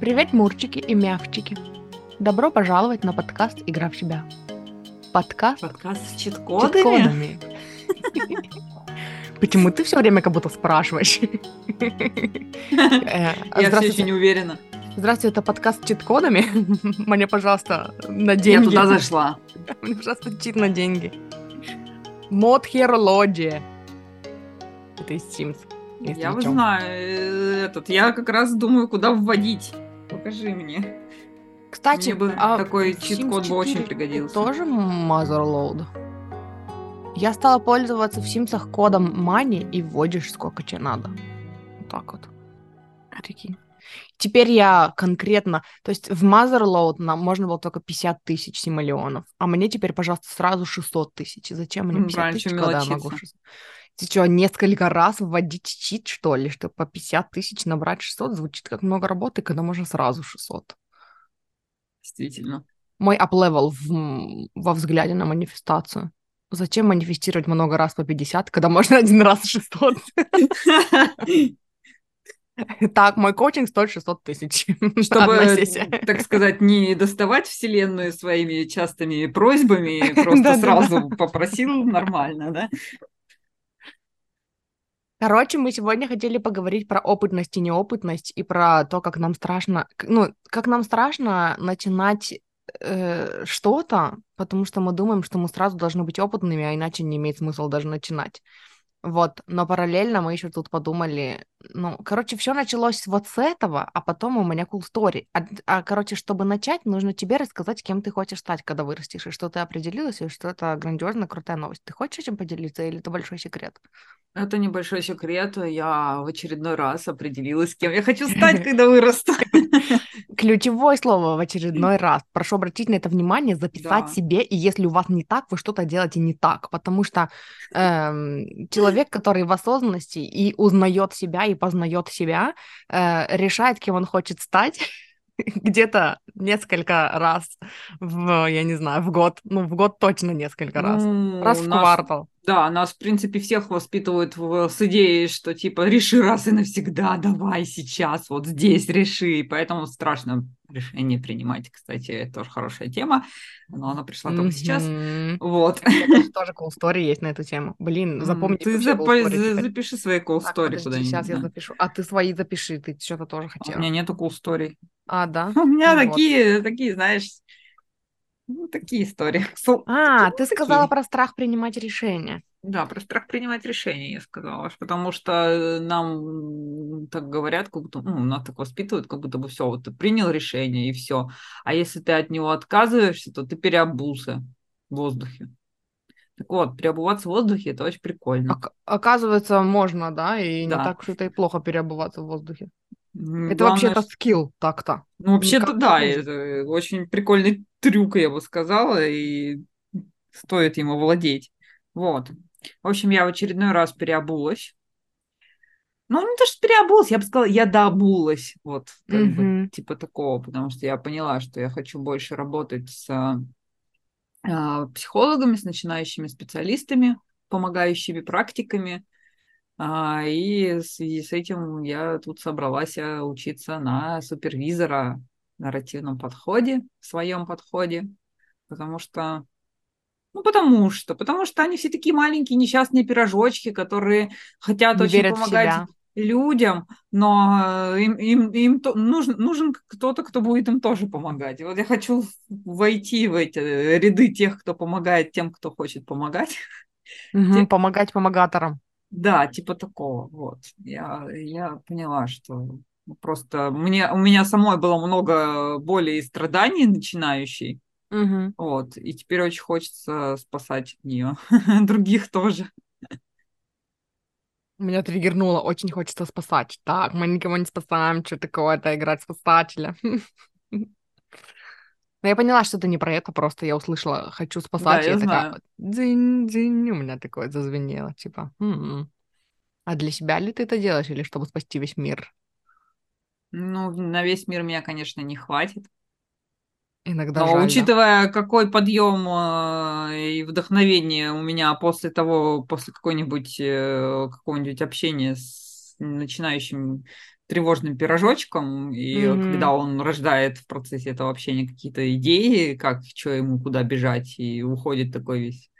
Привет, мурчики и мявчики. Добро пожаловать на подкаст «Игра в себя». Подкаст Подкаст с чит-кодами? чит-кодами. Почему ты все время как будто спрашиваешь? Э, Я все еще не уверена. здравствуйте, это подкаст с чит-кодами. Мне, пожалуйста, на Я деньги. туда зашла. Мне, пожалуйста, чит на деньги. Мод херология. Это из Sims. Я знаю, э, этот, я как раз думаю, куда вводить. Покажи мне. Кстати, Мне бы а такой чит-код бы очень 4 пригодился. Тоже Motherload. Я стала пользоваться в Симсах кодом Money и вводишь сколько тебе надо. Вот так вот. Прикинь. Теперь я конкретно, то есть в Motherload нам можно было только 50 тысяч симолеонов, а мне теперь, пожалуйста, сразу 600 тысяч. Зачем мне Ну, 50 правильно, тысяч, когда я могу мелочиться? 600? Ты что, несколько раз вводить чит, что ли, чтобы по 50 тысяч набрать 600? Звучит как много работы, когда можно сразу 600. Действительно. Мой up-level в- во взгляде на манифестацию. Зачем манифестировать много раз по 50, когда можно один раз 600? Так, мой коучинг стоит 600 тысяч. Чтобы, сессия. так сказать, не доставать вселенную своими частыми просьбами, просто сразу попросил нормально, да? Короче, мы сегодня хотели поговорить про опытность и неопытность и про то, как нам страшно, ну, как нам страшно начинать э, что-то, потому что мы думаем, что мы сразу должны быть опытными, а иначе не имеет смысла даже начинать. Вот, но параллельно мы еще тут подумали, ну, короче, все началось вот с этого, а потом у меня cool story. А, а, короче, чтобы начать, нужно тебе рассказать, кем ты хочешь стать, когда вырастешь, и что ты определилась, и что это грандиозная, крутая новость. Ты хочешь этим поделиться, или это большой секрет? Это небольшой секрет. Я в очередной раз определилась, кем я хочу стать, когда вырасту. Ключевое слово в очередной раз. Прошу обратить на это внимание, записать Да. себе, и если у вас не так, вы что-то делаете не так, потому что эм, человек, который в осознанности и узнает себя, и познает себя, э, решает, кем он хочет стать, где-то несколько раз в, я не знаю, в год. Ну, в год точно несколько раз. Ну, Раз в нас- квартал. Да, нас, в принципе, всех воспитывают в- с идеей, что типа реши раз и навсегда, давай сейчас, вот здесь реши. Поэтому страшно решение принимать. Кстати, это тоже хорошая тема, но она пришла только сейчас. Вот. У тоже- cool story есть на эту тему. Блин, М, запомните Ты cool запиши свои cool Так, story куда-нибудь. сейчас я запишу. А ты свои запиши, ты что-то тоже У хотела. меня нету cool story. А, да? У меня Ну вот. такие, такие, знаешь, ну, такие истории. Сл- А, такие, ты ну, сказала такие. про страх принимать решения. Да, про страх принимать решения, я сказала, потому что э, нам так говорят, как будто, ну, нас так воспитывают, как будто бы все, вот ты принял решение и все. А если ты от него отказываешься, то ты переобулся в воздухе. Так вот, переобуваться в воздухе это очень прикольно. Ок- оказывается, можно, да, и не Да. так уж это и плохо переобуваться в воздухе. Это главное, вообще-то скилл так-то. Ну, вообще-то да, не это очень прикольный трюк, я бы сказала, и стоит ему владеть. Вот. В общем, я в очередной раз переобулась. Ну, не то, что переобулась, я бы сказала, я дообулась. Вот, как бы, Мгм. типа такого, потому что я поняла, что я хочу больше работать с а, психологами, с начинающими специалистами, помогающими практиками. А, И в связи с этим я тут собралась а, учиться на супервизора нарративном подходе, в своем подходе, потому что, ну, потому что, потому что они все такие маленькие несчастные пирожочки, которые хотят Не очень помогать себя. людям, но э, им, им, им то- нужен, нужен кто-то, кто будет им тоже помогать. И вот я хочу войти в эти ряды тех, кто помогает тем, кто хочет помогать. Мгм, Те- Помогать помогаторам. Да, типа такого. Вот. Я, я поняла, что просто мне, у меня самой было много боли и страданий начинающей. Мгм. Вот. И теперь очень хочется спасать от нее других тоже. Меня триггернуло, очень хочется спасать. Так, мы никого не спасаем, что такое-то играть спасателя. Но я поняла, что это не про это, просто я услышала «хочу спасать», я и я такая знаю. вот дзынь-дзынь, у меня такое зазвенело, типа «М-м». А для себя ли ты это делаешь или чтобы спасти весь мир? Ну, на весь мир меня, конечно, не хватит. Иногда Но жаль, да? учитывая, какой подъем э, и вдохновение у меня после того, после какой-нибудь э, какого-нибудь общения с начинающим тревожным пирожочком, и mm-hmm. когда он рождает в процессе этого общения какие-то идеи, как, что ему, куда бежать, и уходит такой весь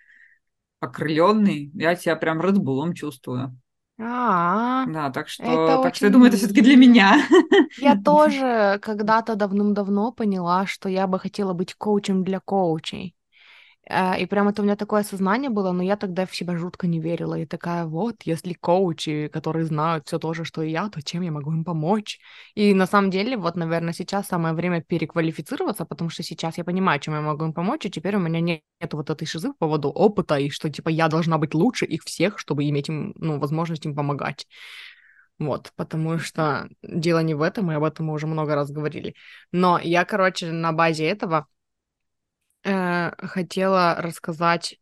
окрыленный, я себя прям Редбулом чувствую. А, да, так что, это так что я думаю, это все-таки для меня. Я тоже когда-то давным-давно поняла, что я бы хотела быть коучем для коучей. Э, и прям это у меня такое осознание было, но я тогда в себя жутко не верила. И такая, вот, если коучи, которые знают все то же, что и я, то чем я могу им помочь? И на самом деле, вот, наверное, сейчас самое время переквалифицироваться, потому что сейчас я понимаю, чем я могу им помочь, и теперь у меня нет вот этой шизы по поводу опыта, и что, типа, я должна быть лучше их всех, чтобы иметь им, ну, возможность им помогать. Вот, потому что дело не в этом, и об этом мы уже много раз говорили. Но я, короче, на базе этого э, хотела рассказать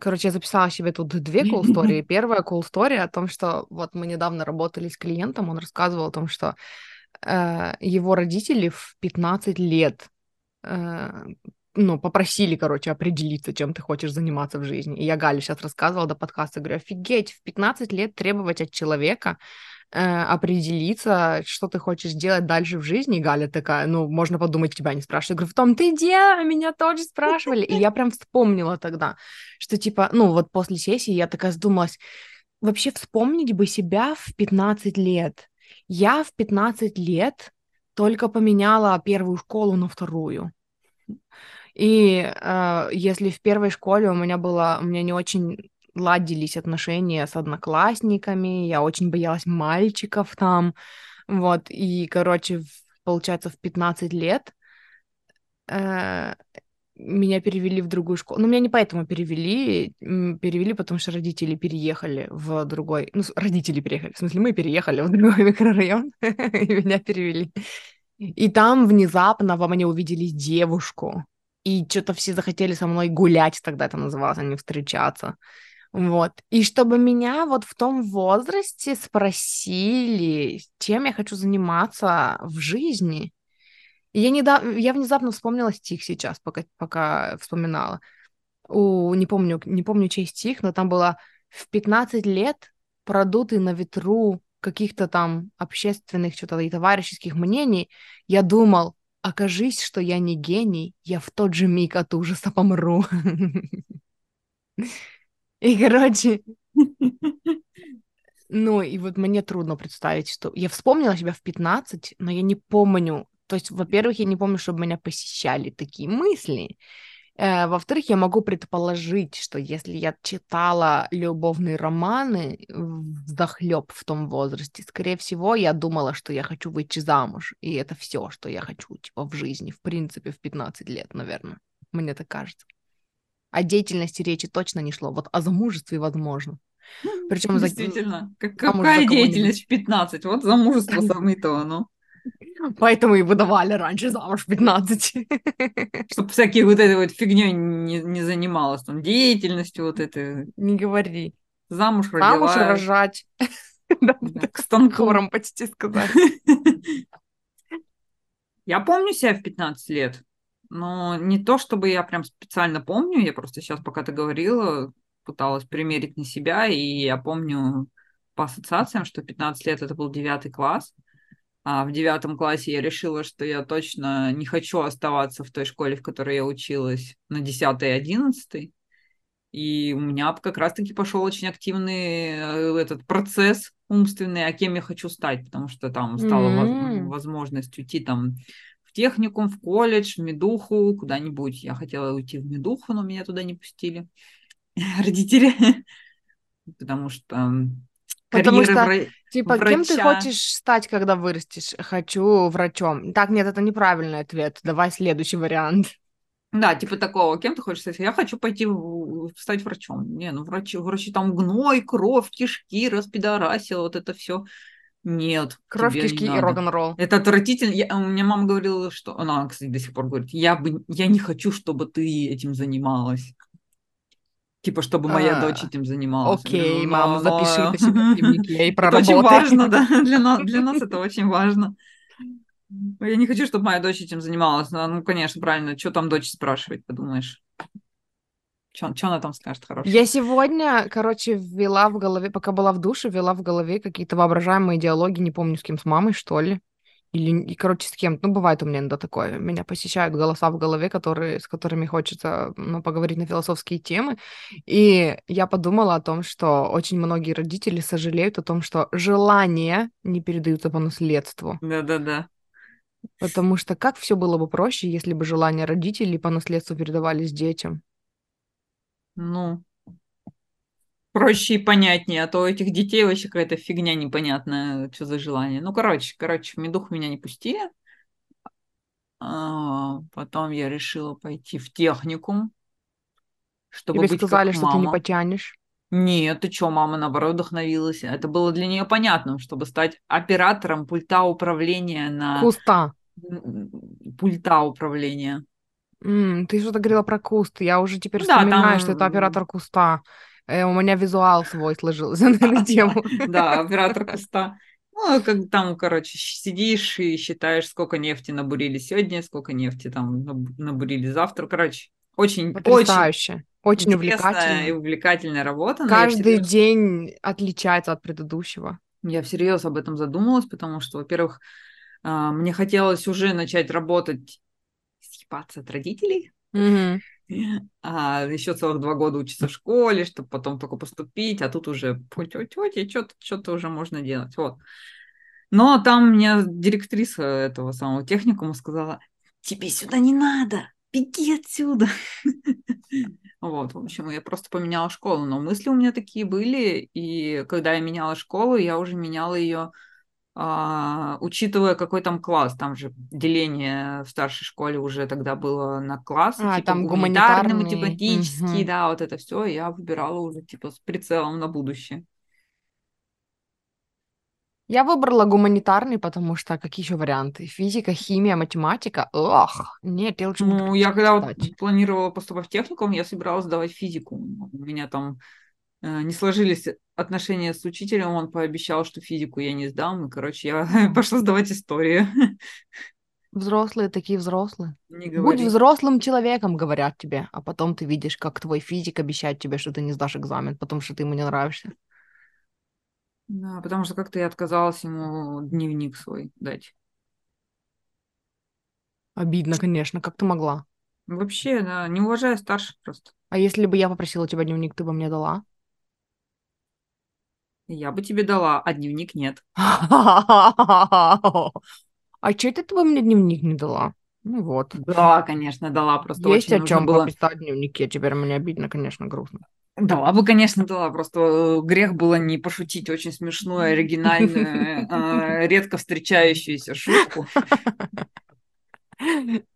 Короче, я записала себе тут две cool story. Первая cool story о том, что вот мы недавно работали с клиентом, он рассказывал о том, что э, его родители в 15 лет э, ну, попросили, короче, определиться, чем ты хочешь заниматься в жизни. И я Гале сейчас рассказывала до подкаста, говорю, офигеть, в 15 лет требовать от человека э, определиться, что ты хочешь делать дальше в жизни. И Галя такая, ну, можно подумать, тебя не спрашивают. Я говорю, в том ты где? Меня тоже спрашивали. И я прям вспомнила тогда, что типа, ну, вот после сессии я такая задумалась, вообще вспомнить бы себя в 15 лет. Я в 15 лет только поменяла первую школу на вторую. И э, если в первой школе у меня было, у меня не очень ладились отношения с одноклассниками, я очень боялась мальчиков там, вот, и, короче, получается, в 15 лет э, меня перевели в другую школу. Но ну, меня не поэтому перевели, перевели, потому что родители переехали в другой, ну, родители переехали, в смысле, мы переехали в другой микрорайон, и меня перевели. И там внезапно во мне увидели девушку, и что-то все захотели со мной гулять, тогда это называлось, а не встречаться. Вот. И чтобы меня вот в том возрасте спросили, чем я хочу заниматься в жизни. И я, недав... я внезапно вспомнила стих сейчас, пока, пока вспоминала. У... Не, помню, не помню, чей стих, но там было «В 15 лет продутый на ветру каких-то там общественных что-то и товарищеских мнений, я думал, окажись, что я не гений, я в тот же миг от ужаса помру. И, короче, ну, и вот мне трудно представить, что... Я вспомнила себя в 15, но я не помню. То есть, во-первых, я не помню, чтобы меня посещали такие мысли. Э, во-вторых, я могу предположить, что если я читала любовные романы вдохлеб в том возрасте, скорее всего, я думала, что я хочу выйти замуж. И это все, что я хочу, типа, в жизни, в принципе, в 15 лет, наверное. Мне так кажется. О деятельности речи точно не шло. Вот о замужестве возможно. Причем Действительно. За... Как, какая деятельность в 15? Вот замужество самое то, ну. Поэтому и выдавали раньше замуж в 15. Чтобы всякие вот этой вот фигней не, не занималась, там, деятельностью вот этой. Не говори. Замуж родила. Замуж рожать. Да, к станкорам почти сказать. Я помню себя в 15 лет. Но не то, чтобы я прям специально помню, я просто сейчас, пока ты говорила, пыталась примерить на себя, и я помню по ассоциациям, что 15 лет это был девятый класс, а в девятом классе я решила, что я точно не хочу оставаться в той школе, в которой я училась на 10 и 11. И у меня как раз-таки пошел очень активный э, этот процесс умственный, а кем я хочу стать, потому что там стала mm-hmm. возможность уйти там техникум, в колледж, в медуху, куда-нибудь. Я хотела уйти в медуху, но меня туда не пустили родители, потому что Потому что, вра... типа, врача... кем ты хочешь стать, когда вырастешь? Хочу врачом. Так, нет, это неправильный ответ. Давай следующий вариант. Да, типа такого, кем ты хочешь стать? Я хочу пойти стать врачом. Не, ну врачи, врачи там гной, кровь, кишки, распидорасил, вот это все. Нет. Кровь, кишки и рок-н-ролл. Это отвратительно. Я, у меня мама говорила, что... Она, кстати, до сих пор говорит, я, бы, я не хочу, чтобы ты этим занималась. Типа, чтобы моя а, дочь этим занималась. Окей, но, мама, запиши это себе в дневнике и проработай. Это очень важно, да. Для нас, для нас это очень важно. Я не хочу, чтобы моя дочь этим занималась. Ну, конечно, правильно. Что там дочь спрашивать, подумаешь? Что она там скажет хорошего? Я сегодня, короче, ввела в голове, пока была в душе, ввела в голове какие-то воображаемые диалоги, не помню, с кем, с мамой, что ли. Или, и, короче, с кем Ну, бывает у меня иногда такое. Меня посещают голоса в голове, которые, с которыми хочется ну, поговорить на философские темы. И я подумала о том, что очень многие родители сожалеют о том, что желания не передаются по наследству. Да-да-да. Потому что как все было бы проще, если бы желания родителей по наследству передавались детям? Ну, проще и понятнее, а то у этих детей вообще какая-то фигня непонятная, что за желание. Ну, короче, короче, в медух меня не пустили. А, потом я решила пойти в техникум, чтобы Тебе быть сказали, как мама. что ты не потянешь. Нет, ты что, мама, наоборот, вдохновилась. Это было для нее понятным, чтобы стать оператором пульта управления на... Куста. Пульта управления. М, ты что-то говорила про куст. Я уже теперь да, вспоминаю, что это оператор куста. Э, у меня визуал свой сложился на эту тему. Да, оператор куста. Ну, как там, короче, сидишь и считаешь, сколько нефти набурили сегодня, сколько нефти там набурили завтра. Короче, очень, очень Потрясающе. Очень увлекательная и увлекательная работа. Каждый день отличается от предыдущего. Я всерьез об этом задумалась, потому что, во-первых, а, мне хотелось уже начать работать съебаться от родителей. Mm-hmm. А еще целых два года учиться в школе, чтобы потом только поступить, а тут уже что-то, что-то уже можно делать. Вот. Но там мне директриса этого самого техникума сказала, тебе сюда не надо, беги отсюда. Вот, в общем, я просто поменяла школу, но мысли у меня такие были, и когда я меняла школу, я уже меняла ее учитывая какой там класс, там же деление в старшей школе уже тогда было на классы, а, типа там гуманитарный, математический, угу. да, вот это все, я выбирала уже типа с прицелом на будущее. Я выбрала гуманитарный, потому что какие еще варианты? Физика, химия, математика. Ох, нет, я лучше Ну, я когда вот планировала поступать в техникум, я собиралась сдавать физику. У меня там не сложились отношения с учителем, он пообещал, что физику я не сдам, и, короче, я пошла сдавать историю. Взрослые такие взрослые. Не говори. Будь взрослым человеком, говорят тебе, а потом ты видишь, как твой физик обещает тебе, что ты не сдашь экзамен, потому что ты ему не нравишься. Да, потому что как-то я отказалась ему дневник свой дать. Обидно, конечно, как ты могла? Вообще, да, не уважая старших просто. А если бы я попросила тебя дневник, ты бы мне дала? Я бы тебе дала, а дневник нет. А что это ты бы мне дневник не дала? Ну вот. Да, конечно, дала. Просто Есть очень о чем было... пописать в дневнике. Теперь мне обидно, конечно, грустно. Дала бы, конечно, дала. Просто э, грех было не пошутить очень смешную, оригинальную, э, редко встречающуюся шутку.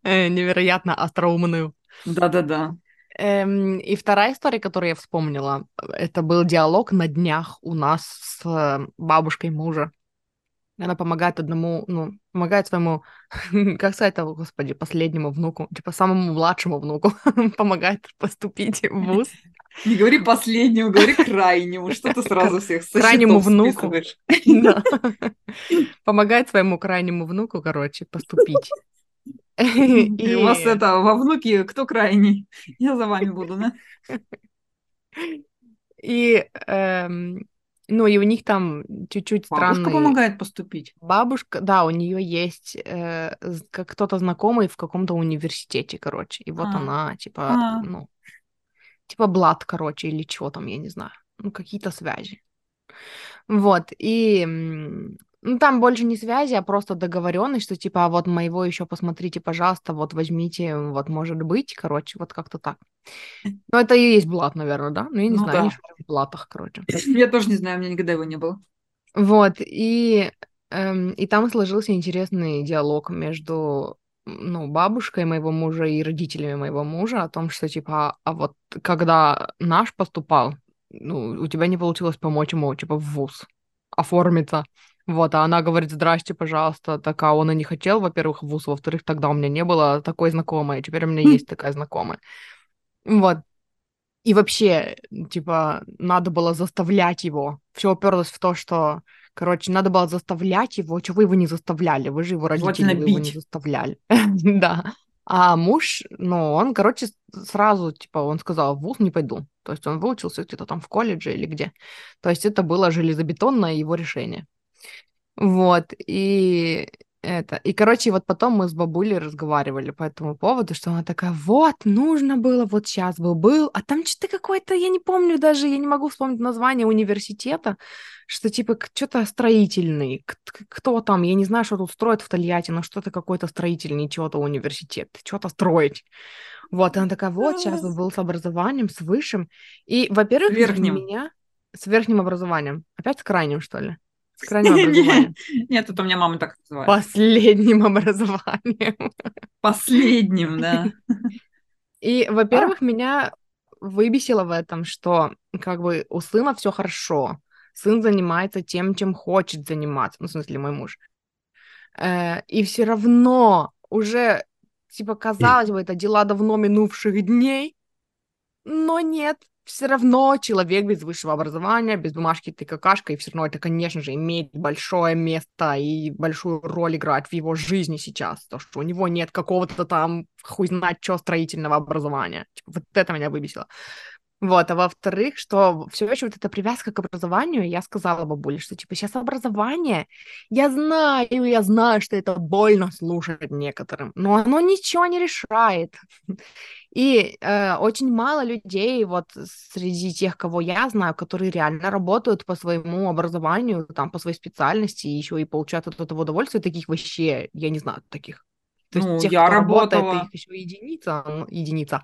Э, невероятно остроумную. Да-да-да. Эм, и вторая история, которую я вспомнила, это был диалог на днях у нас с бабушкой мужа. Она помогает одному, ну, помогает своему, как сказать, oh, господи, последнему внуку, типа самому младшему внуку, помогает поступить в ВУЗ. Не говори последнему, говори крайнему, что ты сразу всех Крайнему внуку. Помогает своему крайнему внуку, короче, поступить. И у вас это во внуке кто крайний? Я за вами буду, да? И, эм, ну, и у них там чуть-чуть странный... Бабушка помогает поступить? Бабушка, да, у нее есть э, кто-то знакомый в каком-то университете, короче. И вот а. она, типа, а. ну, типа блат, короче, или что там, я не знаю. Ну, какие-то связи. Вот, и ну, там больше не связи, а просто договоренность, что типа, а вот моего еще посмотрите, пожалуйста, вот возьмите, вот может быть, короче, вот как-то так. Ну, это и есть блат, наверное, да? Ну, я не ну, знаю, да. в блатах, короче. Я тоже не знаю, у меня никогда его не было. Вот, и, эм, и там сложился интересный диалог между ну, бабушкой моего мужа и родителями моего мужа о том, что, типа, а вот когда наш поступал, ну, у тебя не получилось помочь ему, типа, в ВУЗ оформиться. Вот, а она говорит, здрасте, пожалуйста. Так, а он и не хотел, во-первых, в ВУЗ, во-вторых, тогда у меня не было такой знакомой, теперь у меня есть такая знакомая. Вот. И вообще, типа, надо было заставлять его. Все уперлось в то, что, короче, надо было заставлять его. Чего вы его не заставляли? Вы же его родители, вы его не заставляли. Да. А муж, ну, он, короче, сразу, типа, он сказал, в ВУЗ не пойду. То есть он выучился где-то там в колледже или где. То есть это было железобетонное его решение. Вот, и это. И, короче, вот потом мы с бабулей разговаривали по этому поводу, что она такая, вот, нужно было, вот сейчас бы был, а там что-то какое-то, я не помню даже, я не могу вспомнить название университета, что типа что-то строительный, кто там, я не знаю, что тут строят в Тольятти, но что-то какой-то строительный, чего-то университет, что-то строить. Вот, она такая, вот, сейчас бы был с образованием, с высшим. И, во-первых, меня с верхним образованием. Опять с крайним, что ли? С крайним образованием. Нет, это у меня мама так называет. Последним образованием. Последним, да. И, во-первых, а? меня выбесило в этом, что как бы у сына все хорошо. Сын занимается тем, чем хочет заниматься. Ну, в смысле, мой муж. Э, и все равно уже, типа, казалось бы, это дела давно минувших дней, но нет, все равно человек без высшего образования, без бумажки ты какашка, и все равно это, конечно же, имеет большое место и большую роль играть в его жизни сейчас, то, что у него нет какого-то там хуй знать что строительного образования. Типа, вот это меня выбесило. Вот, а во-вторых, что все еще вот эта привязка к образованию, я сказала бабуле, что типа сейчас образование, я знаю, я знаю, что это больно слушать некоторым, но оно ничего не решает. И э, очень мало людей вот среди тех, кого я знаю, которые реально работают по своему образованию, там, по своей специальности, и еще и получают от этого удовольствие, таких вообще, я не знаю таких. То ну, есть тех, я кто работала... работает, их еще единица, ну, единица.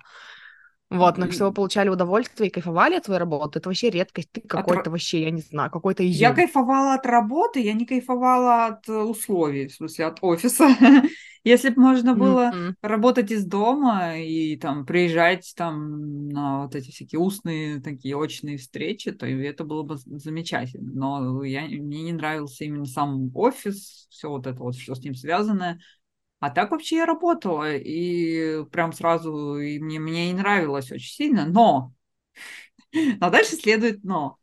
Вот, но вы получали удовольствие и кайфовали от своей работы, это вообще редкость. Ты какой-то от... вообще, я не знаю, какой-то изюм. Я кайфовала от работы, я не кайфовала от э, условий, в смысле, от офиса. Если бы можно было mm-hmm. работать из дома и там приезжать там на вот эти всякие устные такие очные встречи, то это было бы замечательно. Но я, мне не нравился именно сам офис, все вот это вот, что с ним связано. А так вообще я работала, и прям сразу и мне, мне и нравилось очень сильно, но... Но дальше следует но.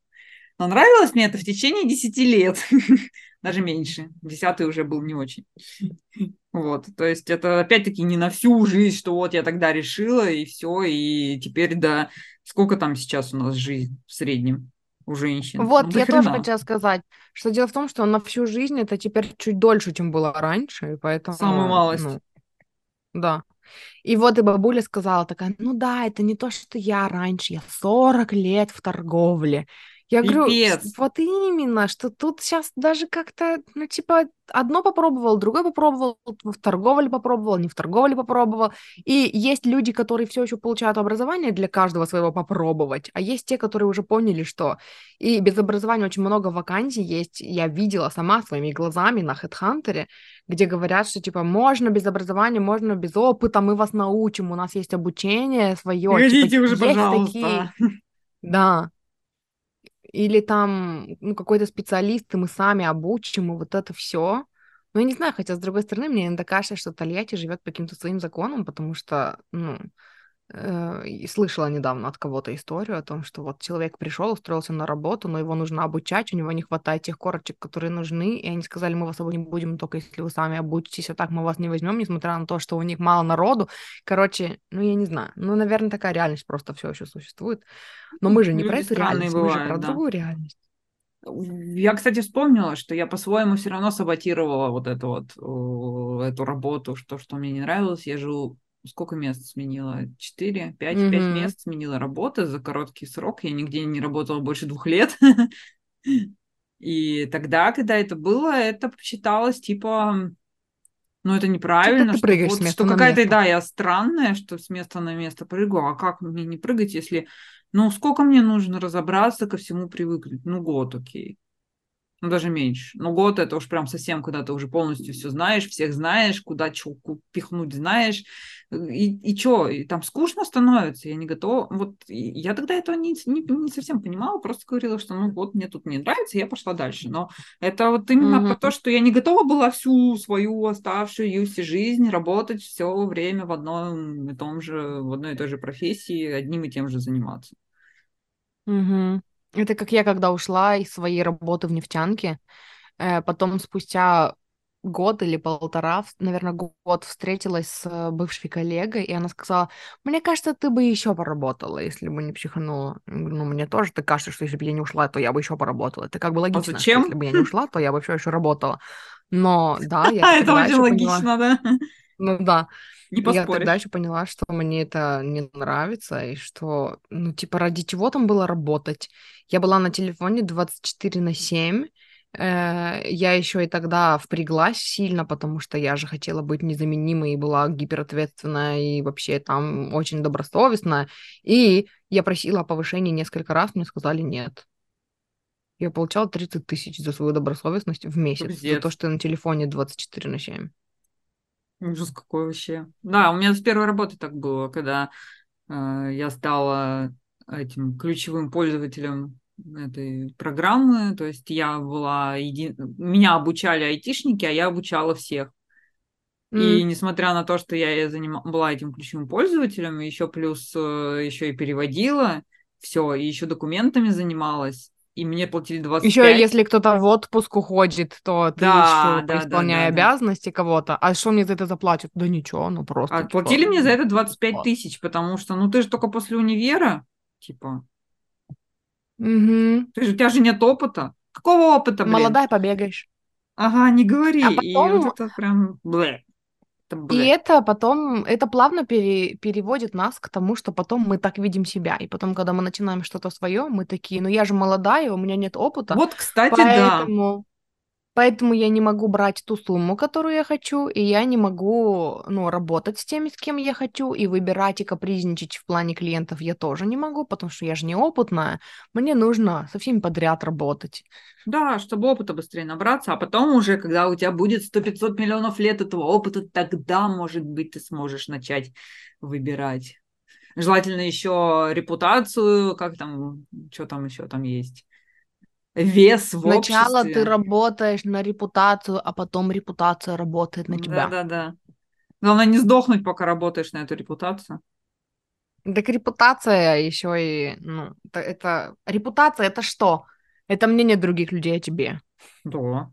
Но нравилось мне это в течение 10 лет, даже меньше. Десятый уже был не очень. Вот, то есть это опять-таки не на всю жизнь, что вот я тогда решила, и все, и теперь, да, сколько там сейчас у нас жизнь в среднем? у женщин. Вот, ну, я тоже хотела сказать, что дело в том, что на всю жизнь это теперь чуть дольше, чем было раньше, и поэтому... Самую малость. Ну, да. И вот и бабуля сказала такая, ну да, это не то, что я раньше, я 40 лет в торговле, я говорю, вот именно, что тут сейчас даже как-то, ну, типа, одно попробовал, другое попробовал, в торговле попробовал, не в торговле попробовал. И есть люди, которые все еще получают образование для каждого своего попробовать, а есть те, которые уже поняли, что и без образования очень много вакансий есть. Я видела сама своими глазами на HeadHunter, где говорят, что, типа, можно без образования, можно без опыта, мы вас научим, у нас есть обучение свое. Погодите типа, уже, пожалуйста. Такие... Да, или там, ну, какой-то специалист, и мы сами обучим, и вот это все. Ну, я не знаю, хотя, с другой стороны, мне иногда кажется, что Тольятти живет по каким-то своим законам, потому что, ну, и слышала недавно от кого-то историю о том, что вот человек пришел, устроился на работу, но его нужно обучать, у него не хватает тех корочек, которые нужны, и они сказали, мы вас не будем, только если вы сами обучитесь, а так мы вас не возьмем, несмотря на то, что у них мало народу. Короче, ну я не знаю, ну, наверное, такая реальность просто все еще существует. Но мы же не Люди про эту реальность, бывают, мы же про да. другую реальность. Я, кстати, вспомнила, что я по-своему все равно саботировала вот эту вот эту работу, что, что мне не нравилось. Я жил сколько мест сменила? Четыре, пять, пять мест сменила работы за короткий срок. Я нигде не работала больше двух лет. И тогда, когда это было, это считалось типа, ну это неправильно, что, вот, что какая-то, да, я странная, что с места на место прыгаю. А как мне не прыгать, если, ну сколько мне нужно разобраться, ко всему привыкнуть? Ну год, окей ну, даже меньше. Но год это уж прям совсем, когда ты уже полностью все знаешь, всех знаешь, куда что пихнуть знаешь. И, и что, и там скучно становится, я не готова. Вот я тогда этого не, не, не совсем понимала, просто говорила, что ну вот мне тут не нравится, я пошла дальше. Но это вот именно mm-hmm. про то, что я не готова была всю свою оставшуюся жизнь работать все время в одном и том же, в одной и той же профессии, одним и тем же заниматься. Угу. Это как я, когда ушла из своей работы в нефтянке, э, потом спустя год или полтора, наверное, год встретилась с бывшей коллегой, и она сказала, мне кажется, ты бы еще поработала, если бы не психанула. Ну, мне тоже так кажется, что если бы я не ушла, то я бы еще поработала. Это как бы логично. А зачем? Если бы я не ушла, то я бы все еще работала. Но да, я Это очень логично, да. Ну да. Не поспоришь. Я тогда еще поняла, что мне это не нравится, и что, ну, типа, ради чего там было работать. Я была на телефоне 24 на 7, Э, я еще и тогда впряглась сильно, потому что я же хотела быть незаменимой и была гиперответственная и вообще там очень добросовестная. И я просила о повышении несколько раз, мне сказали нет. Я получала 30 тысяч за свою добросовестность в месяц, Пиздец. за то, что я на телефоне 24 на 7. Ужас какой вообще. Да, у меня с первой работы так было, когда э, я стала этим ключевым пользователем этой программы, то есть я была еди... меня обучали айтишники, а я обучала всех. Mm. И несмотря на то, что я заним... была этим ключевым пользователем, еще плюс э, еще и переводила все, и еще документами занималась, и мне платили 25. Еще если кто-то в отпуск уходит, то ты да, еще да, исполняя да, да, обязанности да. кого-то. А что мне за это заплатят? Да ничего, ну просто. А типа... платили мне за это 25 тысяч, потому что, ну ты же только после универа, типа. Угу. Ты же, у тебя же нет опыта. Какого опыта, блин? Молодая, побегаешь. Ага, не говори. А потом... И вот это прям... Блэ. Это и это потом, это плавно пере, переводит нас к тому, что потом мы так видим себя. И потом, когда мы начинаем что-то свое, мы такие, ну я же молодая, у меня нет опыта. Вот, кстати, поэтому... да. Поэтому я не могу брать ту сумму, которую я хочу, и я не могу, ну, работать с теми, с кем я хочу, и выбирать и капризничать в плане клиентов я тоже не могу, потому что я же неопытная. Мне нужно со всеми подряд работать. Да, чтобы опыта быстрее набраться, а потом уже, когда у тебя будет 100-500 миллионов лет этого опыта, тогда, может быть, ты сможешь начать выбирать. Желательно еще репутацию, как там, что там еще там есть вес в Сначала обществе. ты работаешь на репутацию, а потом репутация работает на тебя. Да-да-да. Главное не сдохнуть, пока работаешь на эту репутацию. Так репутация еще и, ну, это, это... Репутация это что? Это мнение других людей о тебе. Да.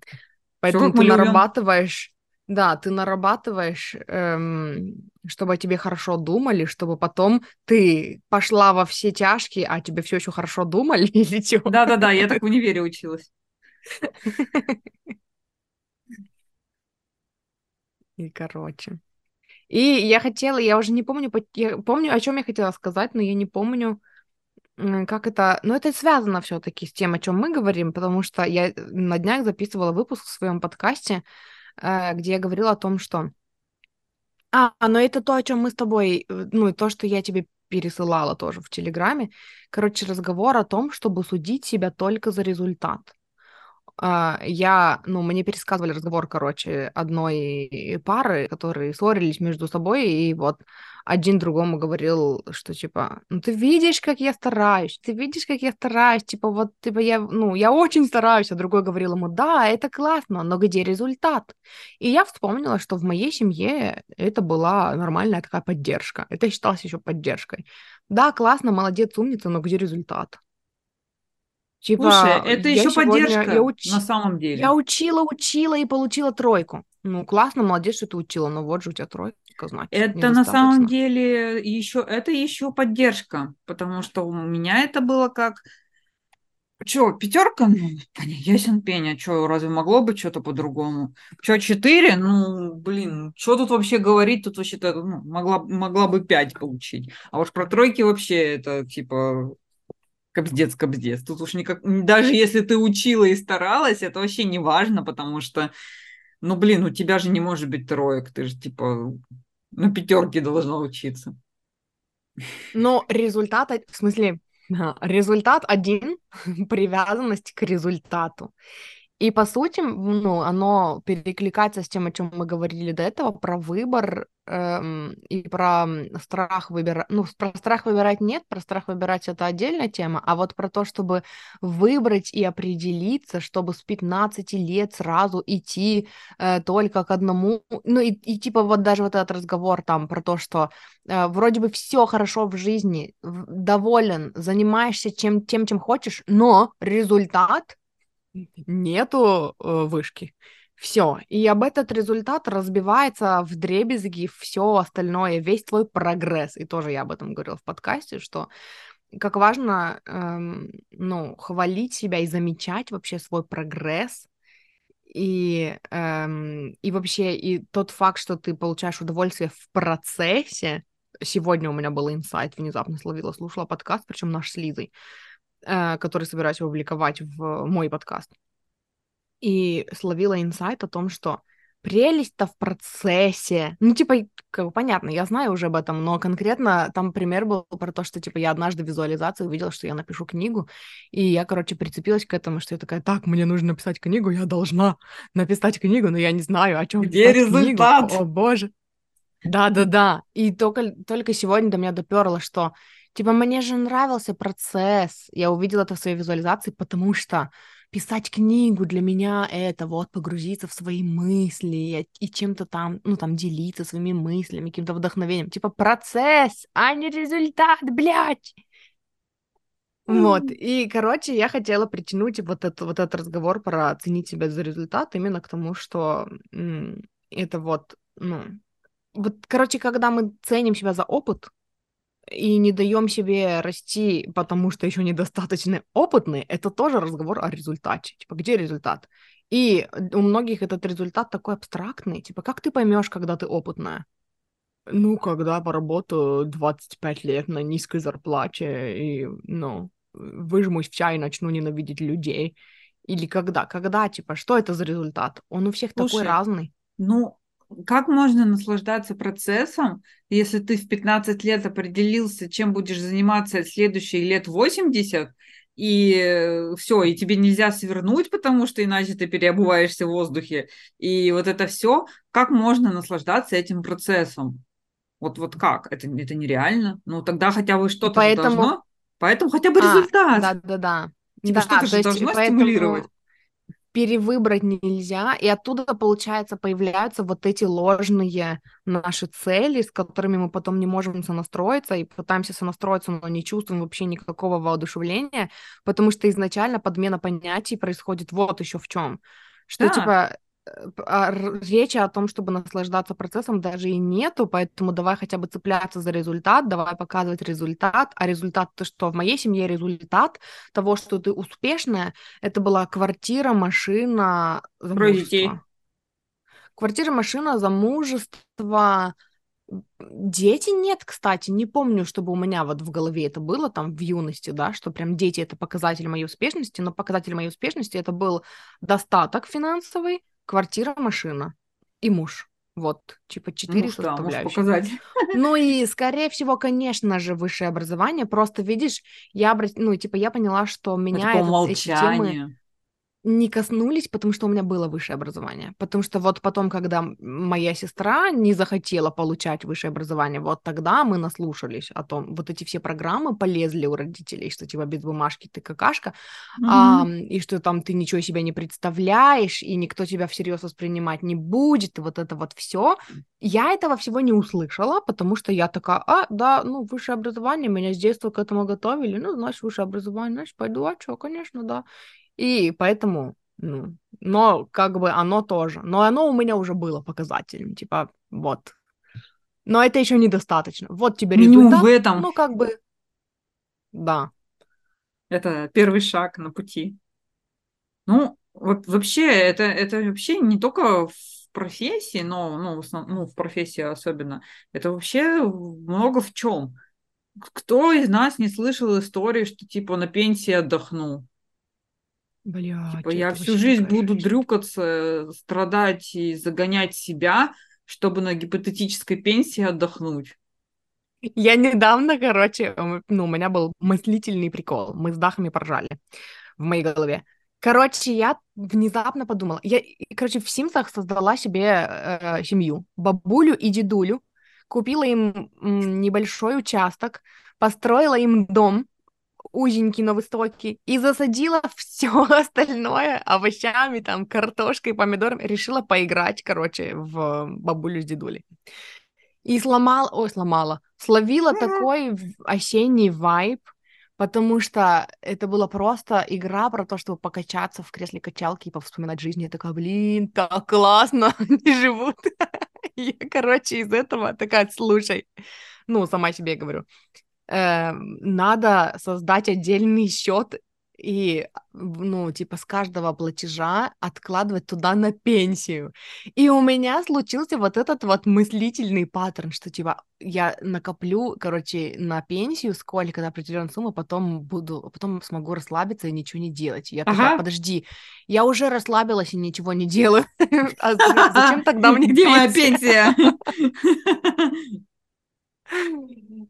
Поэтому Всё, ты нарабатываешь да, ты нарабатываешь, эм, чтобы о тебе хорошо думали, чтобы потом ты пошла во все тяжкие, а тебе все еще хорошо думали или что? Да-да-да, я так в универе училась. И короче. И я хотела, я уже не помню, я помню, о чем я хотела сказать, но я не помню, как это, но это связано все-таки с тем, о чем мы говорим, потому что я на днях записывала выпуск в своем подкасте, Э, где я говорила о том, что... А, но это то, о чем мы с тобой, э, ну, и то, что я тебе пересылала тоже в Телеграме. Короче, разговор о том, чтобы судить себя только за результат. А, я, ну, мне пересказывали разговор, короче, одной пары, которые ссорились между собой, и вот один другому говорил, что типа, ну ты видишь, как я стараюсь, ты видишь, как я стараюсь, типа вот, типа я, ну, я очень стараюсь, а другой говорил ему, да, это классно, но где результат? И я вспомнила, что в моей семье это была нормальная такая поддержка, это считалось еще поддержкой. Да, классно, молодец, умница, но где результат? Типа, Слушай, это еще поддержка я уч... на самом деле. Я учила, учила и получила тройку. Ну, классно, молодец, что ты учила, но вот же у тебя тройка, значит. Это на самом деле еще, это еще поддержка, потому что у меня это было как, что, пятерка? Ну, ясен пень, а что, разве могло быть что-то по-другому? Что, четыре? Ну, блин, что тут вообще говорить? Тут вообще-то ну, могла, могла бы пять получить. А уж про тройки вообще это, типа, кобздец, кобздец. Тут уж никак, даже если ты учила и старалась, это вообще не важно, потому что, ну, блин, у тебя же не может быть троек, ты же, типа, на пятерке должна учиться. Но результат, в смысле, результат один, привязанность к результату. И по сути, ну, оно перекликается с тем, о чем мы говорили до этого, про выбор и про страх выбирать. Ну, про страх выбирать нет, про страх выбирать это отдельная тема, а вот про то, чтобы выбрать и определиться, чтобы с 15 лет сразу идти э, только к одному. Ну, и, и типа вот даже вот этот разговор там про то, что э, вроде бы все хорошо в жизни, доволен, занимаешься чем, тем, чем хочешь, но результат нету э, вышки. Все. И об этот результат разбивается в дребезги все остальное, весь твой прогресс. И тоже я об этом говорила в подкасте, что как важно, эм, ну, хвалить себя и замечать вообще свой прогресс, и, эм, и вообще, и тот факт, что ты получаешь удовольствие в процессе, сегодня у меня был инсайт, внезапно словила, слушала подкаст, причем наш с Лизой, э, который собираюсь опубликовать в мой подкаст. И словила инсайт о том, что прелесть-то в процессе. Ну, типа, как бы понятно, я знаю уже об этом, но конкретно там пример был про то, что, типа, я однажды в визуализации увидела, что я напишу книгу, и я, короче, прицепилась к этому, что я такая, так, мне нужно написать книгу, я должна написать книгу, но я не знаю, о чем Где результат? Книгу. О, боже. Да-да-да. И только, только сегодня до меня доперло, что, типа, мне же нравился процесс. Я увидела это в своей визуализации, потому что писать книгу для меня это вот погрузиться в свои мысли и чем-то там, ну там делиться своими мыслями, каким-то вдохновением. Типа процесс, а не результат, блядь! Вот, и, короче, я хотела притянуть вот, это, вот этот разговор про оценить себя за результат именно к тому, что это вот, ну, вот, короче, когда мы ценим себя за опыт, и не даем себе расти, потому что еще недостаточно опытны, это тоже разговор о результате. Типа, где результат? И у многих этот результат такой абстрактный. Типа, как ты поймешь, когда ты опытная? Ну, когда поработаю 25 лет на низкой зарплате и, ну, выжмусь в чай и начну ненавидеть людей. Или когда? Когда, типа, что это за результат? Он у всех Слушай, такой разный. Ну, как можно наслаждаться процессом, если ты в 15 лет определился, чем будешь заниматься следующие лет 80, и все, и тебе нельзя свернуть, потому что иначе ты переобуваешься в воздухе. И вот это все, как можно наслаждаться этим процессом? Вот, вот как? Это, это нереально. Ну, тогда хотя бы что-то Поэтому... должно. Поэтому хотя бы а, результат. Да, да, да. Типа да, что-то же должно поэтому... стимулировать перевыбрать нельзя, и оттуда, получается, появляются вот эти ложные наши цели, с которыми мы потом не можем сонастроиться, и пытаемся сонастроиться, но не чувствуем вообще никакого воодушевления, потому что изначально подмена понятий происходит вот еще в чем. Что, да. типа, речи о том, чтобы наслаждаться процессом, даже и нету, поэтому давай хотя бы цепляться за результат, давай показывать результат, а результат то, что? В моей семье результат того, что ты успешная, это была квартира, машина, замужество. Квартира, машина, замужество, Дети нет, кстати, не помню, чтобы у меня вот в голове это было там в юности, да, что прям дети это показатель моей успешности, но показатель моей успешности это был достаток финансовый, квартира, машина и муж. Вот, типа четыре муж, составляющих. Муж Ну и, скорее всего, конечно же, высшее образование. Просто, видишь, я, ну, типа, я поняла, что меня это, эти темы не коснулись, потому что у меня было высшее образование. Потому что вот потом, когда моя сестра не захотела получать высшее образование, вот тогда мы наслушались о том, вот эти все программы полезли у родителей, что типа без бумажки ты какашка, mm-hmm. а, и что там ты ничего себе не представляешь, и никто тебя всерьез воспринимать не будет, и вот это вот все. Я этого всего не услышала, потому что я такая, а, да, ну, высшее образование, меня с детства к этому готовили, ну, значит, высшее образование, значит, пойду, а что, конечно, да. И поэтому, ну, но как бы оно тоже. Но оно у меня уже было показателем, типа, вот. Но это еще недостаточно. Вот тебе результат. Ну, в этом. Ну, как бы, да. Это первый шаг на пути. Ну, вообще, это, это вообще не только в профессии, но ну, в, основ... ну, в профессии особенно. Это вообще много в чем. Кто из нас не слышал истории, что типа на пенсии отдохну? Бля, типа я всю жизнь буду дрюкаться, страдать и загонять себя, чтобы на гипотетической пенсии отдохнуть. Я недавно, короче, ну, у меня был мыслительный прикол. Мы с Дахами поржали в моей голове. Короче, я внезапно подумала. Я, короче, в Симсах создала себе э, семью. Бабулю и дедулю. Купила им м, небольшой участок, построила им дом, узенький, но высокий, и засадила все остальное овощами, там, картошкой, помидорами, решила поиграть, короче, в бабулю с дедулей. И сломала, ой, сломала, словила такой осенний вайб, потому что это была просто игра про то, чтобы покачаться в кресле качалки и повспоминать жизнь. Я такая, блин, так классно, они живут. Я, короче, из этого такая, слушай, ну, сама себе говорю, э, надо создать отдельный счет и, ну, типа, с каждого платежа откладывать туда на пенсию. И у меня случился вот этот вот мыслительный паттерн, что, типа, я накоплю, короче, на пенсию сколько на определенную сумму, потом буду, потом смогу расслабиться и ничего не делать. Я ага. такая, подожди, я уже расслабилась и ничего не делаю. А зачем тогда мне Где моя пенсия?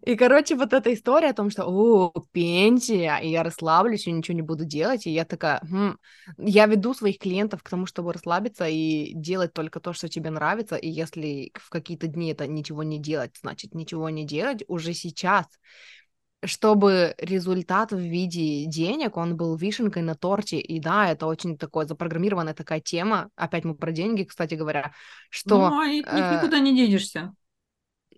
И, короче, вот эта история о том, что, о, пенсия, и я расслаблюсь, и ничего не буду делать, и я такая, хм, я веду своих клиентов к тому, чтобы расслабиться и делать только то, что тебе нравится, и если в какие-то дни это ничего не делать, значит, ничего не делать уже сейчас, чтобы результат в виде денег, он был вишенкой на торте, и да, это очень такое запрограммированная такая тема, опять мы про деньги, кстати говоря, что... Ну, и э... никуда не денешься.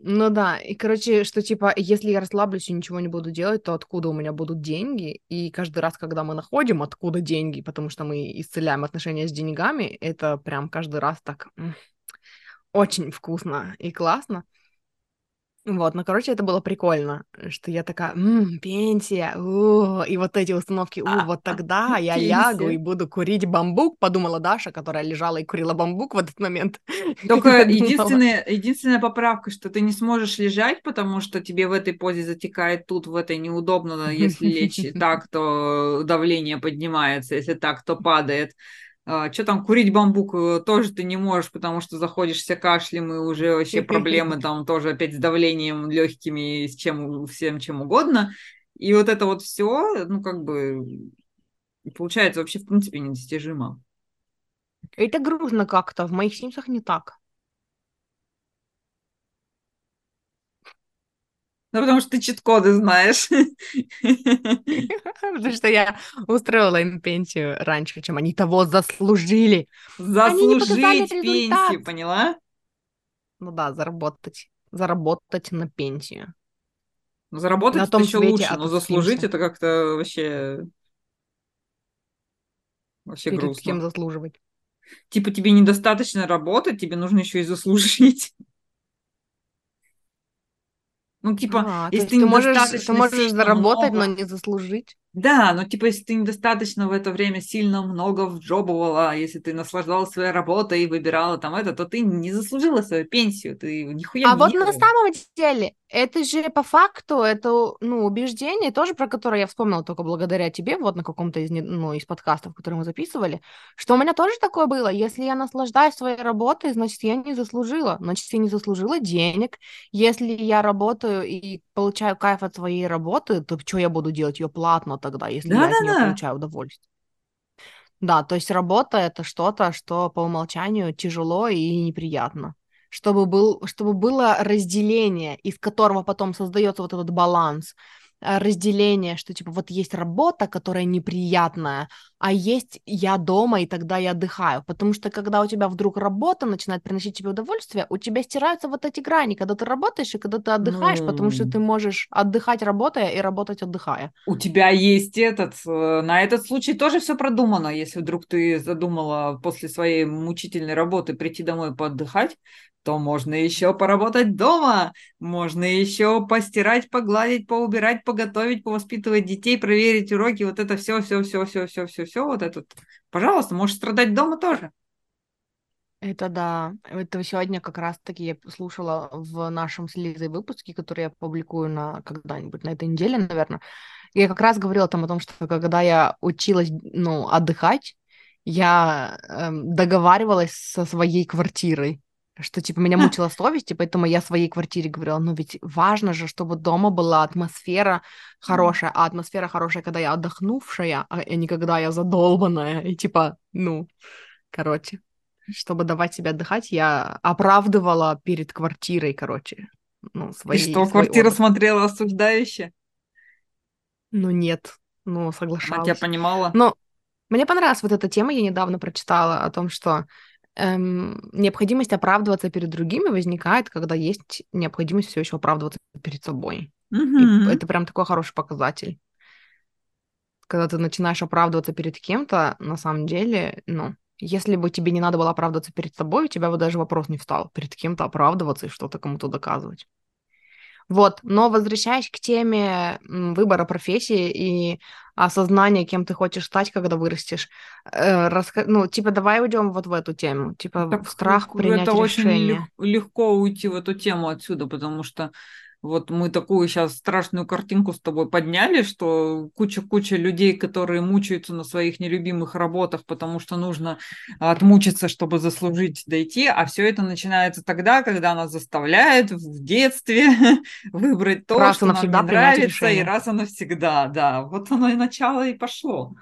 Ну да, и, короче, что, типа, если я расслаблюсь и ничего не буду делать, то откуда у меня будут деньги? И каждый раз, когда мы находим, откуда деньги, потому что мы исцеляем отношения с деньгами, это прям каждый раз так очень вкусно и классно. Вот, ну, короче, это было прикольно, что я такая, м-м, пенсия, и вот эти установки, у, вот тогда я лягу и буду курить бамбук, подумала Даша, которая лежала и курила бамбук в этот момент. Только единственная, единственная поправка, что ты не сможешь лежать, потому что тебе в этой позе затекает тут, в этой неудобно, если лечь так, то давление поднимается, если так, то падает. А, что там, курить бамбук э, тоже ты не можешь, потому что заходишься кашлем, и уже вообще проблемы там тоже опять с давлением, легкими, с чем, всем чем угодно. И вот это вот все, ну, как бы, получается вообще, в принципе, недостижимо. Это грустно как-то. В моих симсах не так. Ну, потому что ты чит-коды знаешь. Потому что я устроила им пенсию раньше, чем они того заслужили. Заслужить пенсию, поняла? Ну да, заработать. Заработать на пенсию. Ну, заработать на том еще лучше, но заслужить это как-то вообще... Вообще Перед грустно. кем заслуживать? Типа тебе недостаточно работать, тебе нужно еще и заслужить. Ну, типа, а, если ты, ты можешь, ты можешь заработать, много... но не заслужить. Да, но типа, если ты недостаточно в это время сильно много вджобывала, если ты наслаждалась своей работой и выбирала там это, то ты не заслужила свою пенсию, ты нихуя А не вот на самом деле, это же по факту, это, ну, убеждение тоже, про которое я вспомнила только благодаря тебе, вот на каком-то из, ну, из подкастов, которые мы записывали, что у меня тоже такое было. Если я наслаждаюсь своей работой, значит, я не заслужила. Значит, я не заслужила денег. Если я работаю и получаю кайф от своей работы, то что я буду делать ее платно тогда, если да, я да, от нее да. получаю удовольствие? Да, то есть работа это что-то, что по умолчанию тяжело и неприятно чтобы, был, чтобы было разделение, из которого потом создается вот этот баланс, разделение, что типа вот есть работа, которая неприятная, а есть я дома, и тогда я отдыхаю. Потому что когда у тебя вдруг работа начинает приносить тебе удовольствие, у тебя стираются вот эти грани, когда ты работаешь и когда ты отдыхаешь, ну... потому что ты можешь отдыхать работая и работать отдыхая. У тебя есть этот, э, на этот случай тоже все продумано, если вдруг ты задумала после своей мучительной работы прийти домой поотдыхать, то можно еще поработать дома, можно еще постирать, погладить, поубирать, поготовить, повоспитывать детей, проверить уроки, вот это все, все, все, все, все, все, все, вот это. Пожалуйста, можешь страдать дома тоже. Это да. Это сегодня как раз-таки я слушала в нашем с выпуске, который я публикую на когда-нибудь на этой неделе, наверное. Я как раз говорила там о том, что когда я училась, ну, отдыхать, я эм, договаривалась со своей квартирой что, типа, меня мучила совесть, и поэтому я своей квартире говорила, ну ведь важно же, чтобы дома была атмосфера хорошая, а атмосфера хорошая, когда я отдохнувшая, а не когда я задолбанная, и типа, ну, короче, чтобы давать себе отдыхать, я оправдывала перед квартирой, короче, ну, свои, И что, квартира отдых. смотрела осуждающе? Ну, нет, ну, соглашалась. Она тебя понимала? Но мне понравилась вот эта тема, я недавно прочитала о том, что эм, необходимость оправдываться перед другими возникает, когда есть необходимость все еще оправдываться перед собой. Mm-hmm. И это прям такой хороший показатель. когда ты начинаешь оправдываться перед кем-то, на самом деле, ну, если бы тебе не надо было оправдываться перед собой, у тебя бы даже вопрос не встал перед кем-то оправдываться и что-то кому-то доказывать. Вот, но возвращаясь к теме выбора профессии и осознания, кем ты хочешь стать, когда вырастешь, э, раска... ну, типа, давай уйдем вот в эту тему, типа, так, страх принять это решение. очень легко уйти в эту тему отсюда, потому что вот мы такую сейчас страшную картинку с тобой подняли, что куча-куча людей, которые мучаются на своих нелюбимых работах, потому что нужно отмучиться, чтобы заслужить дойти, а все это начинается тогда, когда нас заставляет в детстве выбрать то, раз что нам не нравится, решение. и раз и навсегда, да. Вот оно и начало и пошло.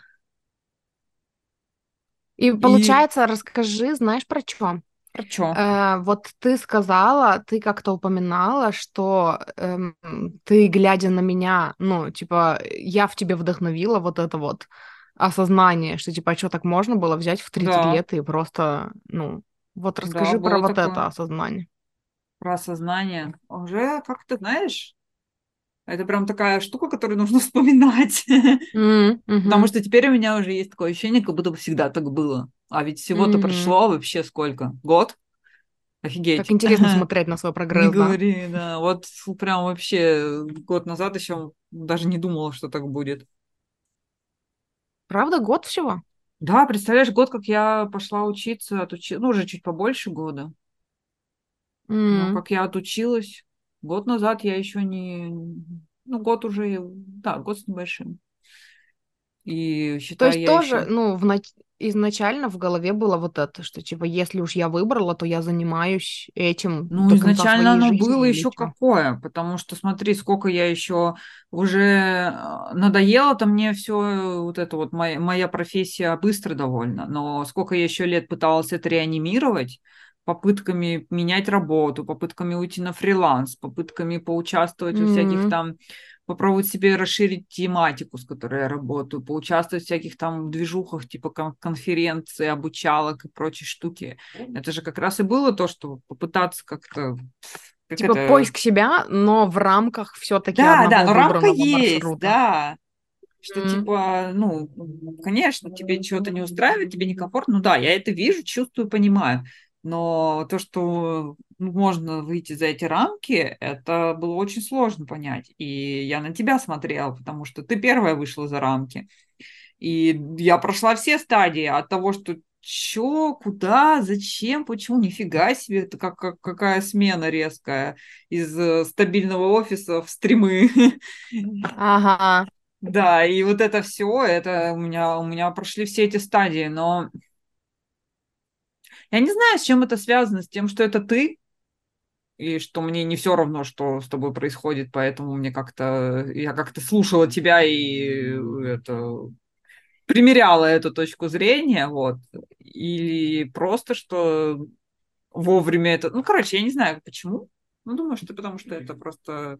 И получается, и... расскажи, знаешь про что? Про что? Э, вот ты сказала, ты как-то упоминала, что эм, ты, глядя на меня, ну, типа, я в тебе вдохновила вот это вот осознание, что, типа, а что так можно было взять в 30 да. лет и просто, ну, вот расскажи да, про вот такое. это осознание. Про осознание. Уже, как ты знаешь, это прям такая штука, которую нужно вспоминать. Mm-hmm. Потому что теперь у меня уже есть такое ощущение, как будто бы всегда так было. А ведь всего-то mm-hmm. прошло вообще сколько? Год? Офигеть. Как интересно смотреть на свой прогресс. Не да. говори, да. Вот прям вообще год назад еще даже не думала, что так будет. Правда, год всего? Да, представляешь, год, как я пошла учиться, отучи... ну, уже чуть побольше года. Mm. Ну, как я отучилась. Год назад я еще не... Ну, год уже... Да, год с небольшим. И считаю, То есть тоже, еще... ну, в, изначально в голове было вот это, что типа если уж я выбрала, то я занимаюсь этим. Ну, изначально оно жизни, было еще какое, потому что смотри, сколько я еще уже а, надоело-то мне все вот это вот моя, моя профессия быстро довольно, но сколько я еще лет пыталась это реанимировать, попытками менять работу, попытками уйти на фриланс, попытками поучаствовать mm-hmm. в всяких там попробовать себе расширить тематику, с которой я работаю, поучаствовать в всяких там движухах, типа конференции, обучалок и прочие штуки. Это же как раз и было то, что попытаться как-то как типа это... поиск себя, но в рамках все-таки да, да, но рамка есть, маршрута. да, что mm-hmm. типа, ну, конечно, тебе чего-то не устраивает, тебе некомфортно, ну да, я это вижу, чувствую, понимаю, но то, что можно выйти за эти рамки, это было очень сложно понять. И я на тебя смотрела, потому что ты первая вышла за рамки. И я прошла все стадии от того, что чё, куда, зачем, почему, нифига себе, это как, как, какая смена резкая из э, стабильного офиса в стримы. Ага. Да, и вот это все, это у меня, у меня прошли все эти стадии, но я не знаю, с чем это связано, с тем, что это ты, и что мне не все равно, что с тобой происходит, поэтому мне как-то я как-то слушала тебя и это примеряла эту точку зрения, вот, или просто что вовремя это, ну, короче, я не знаю, почему, ну, думаю, что потому что это просто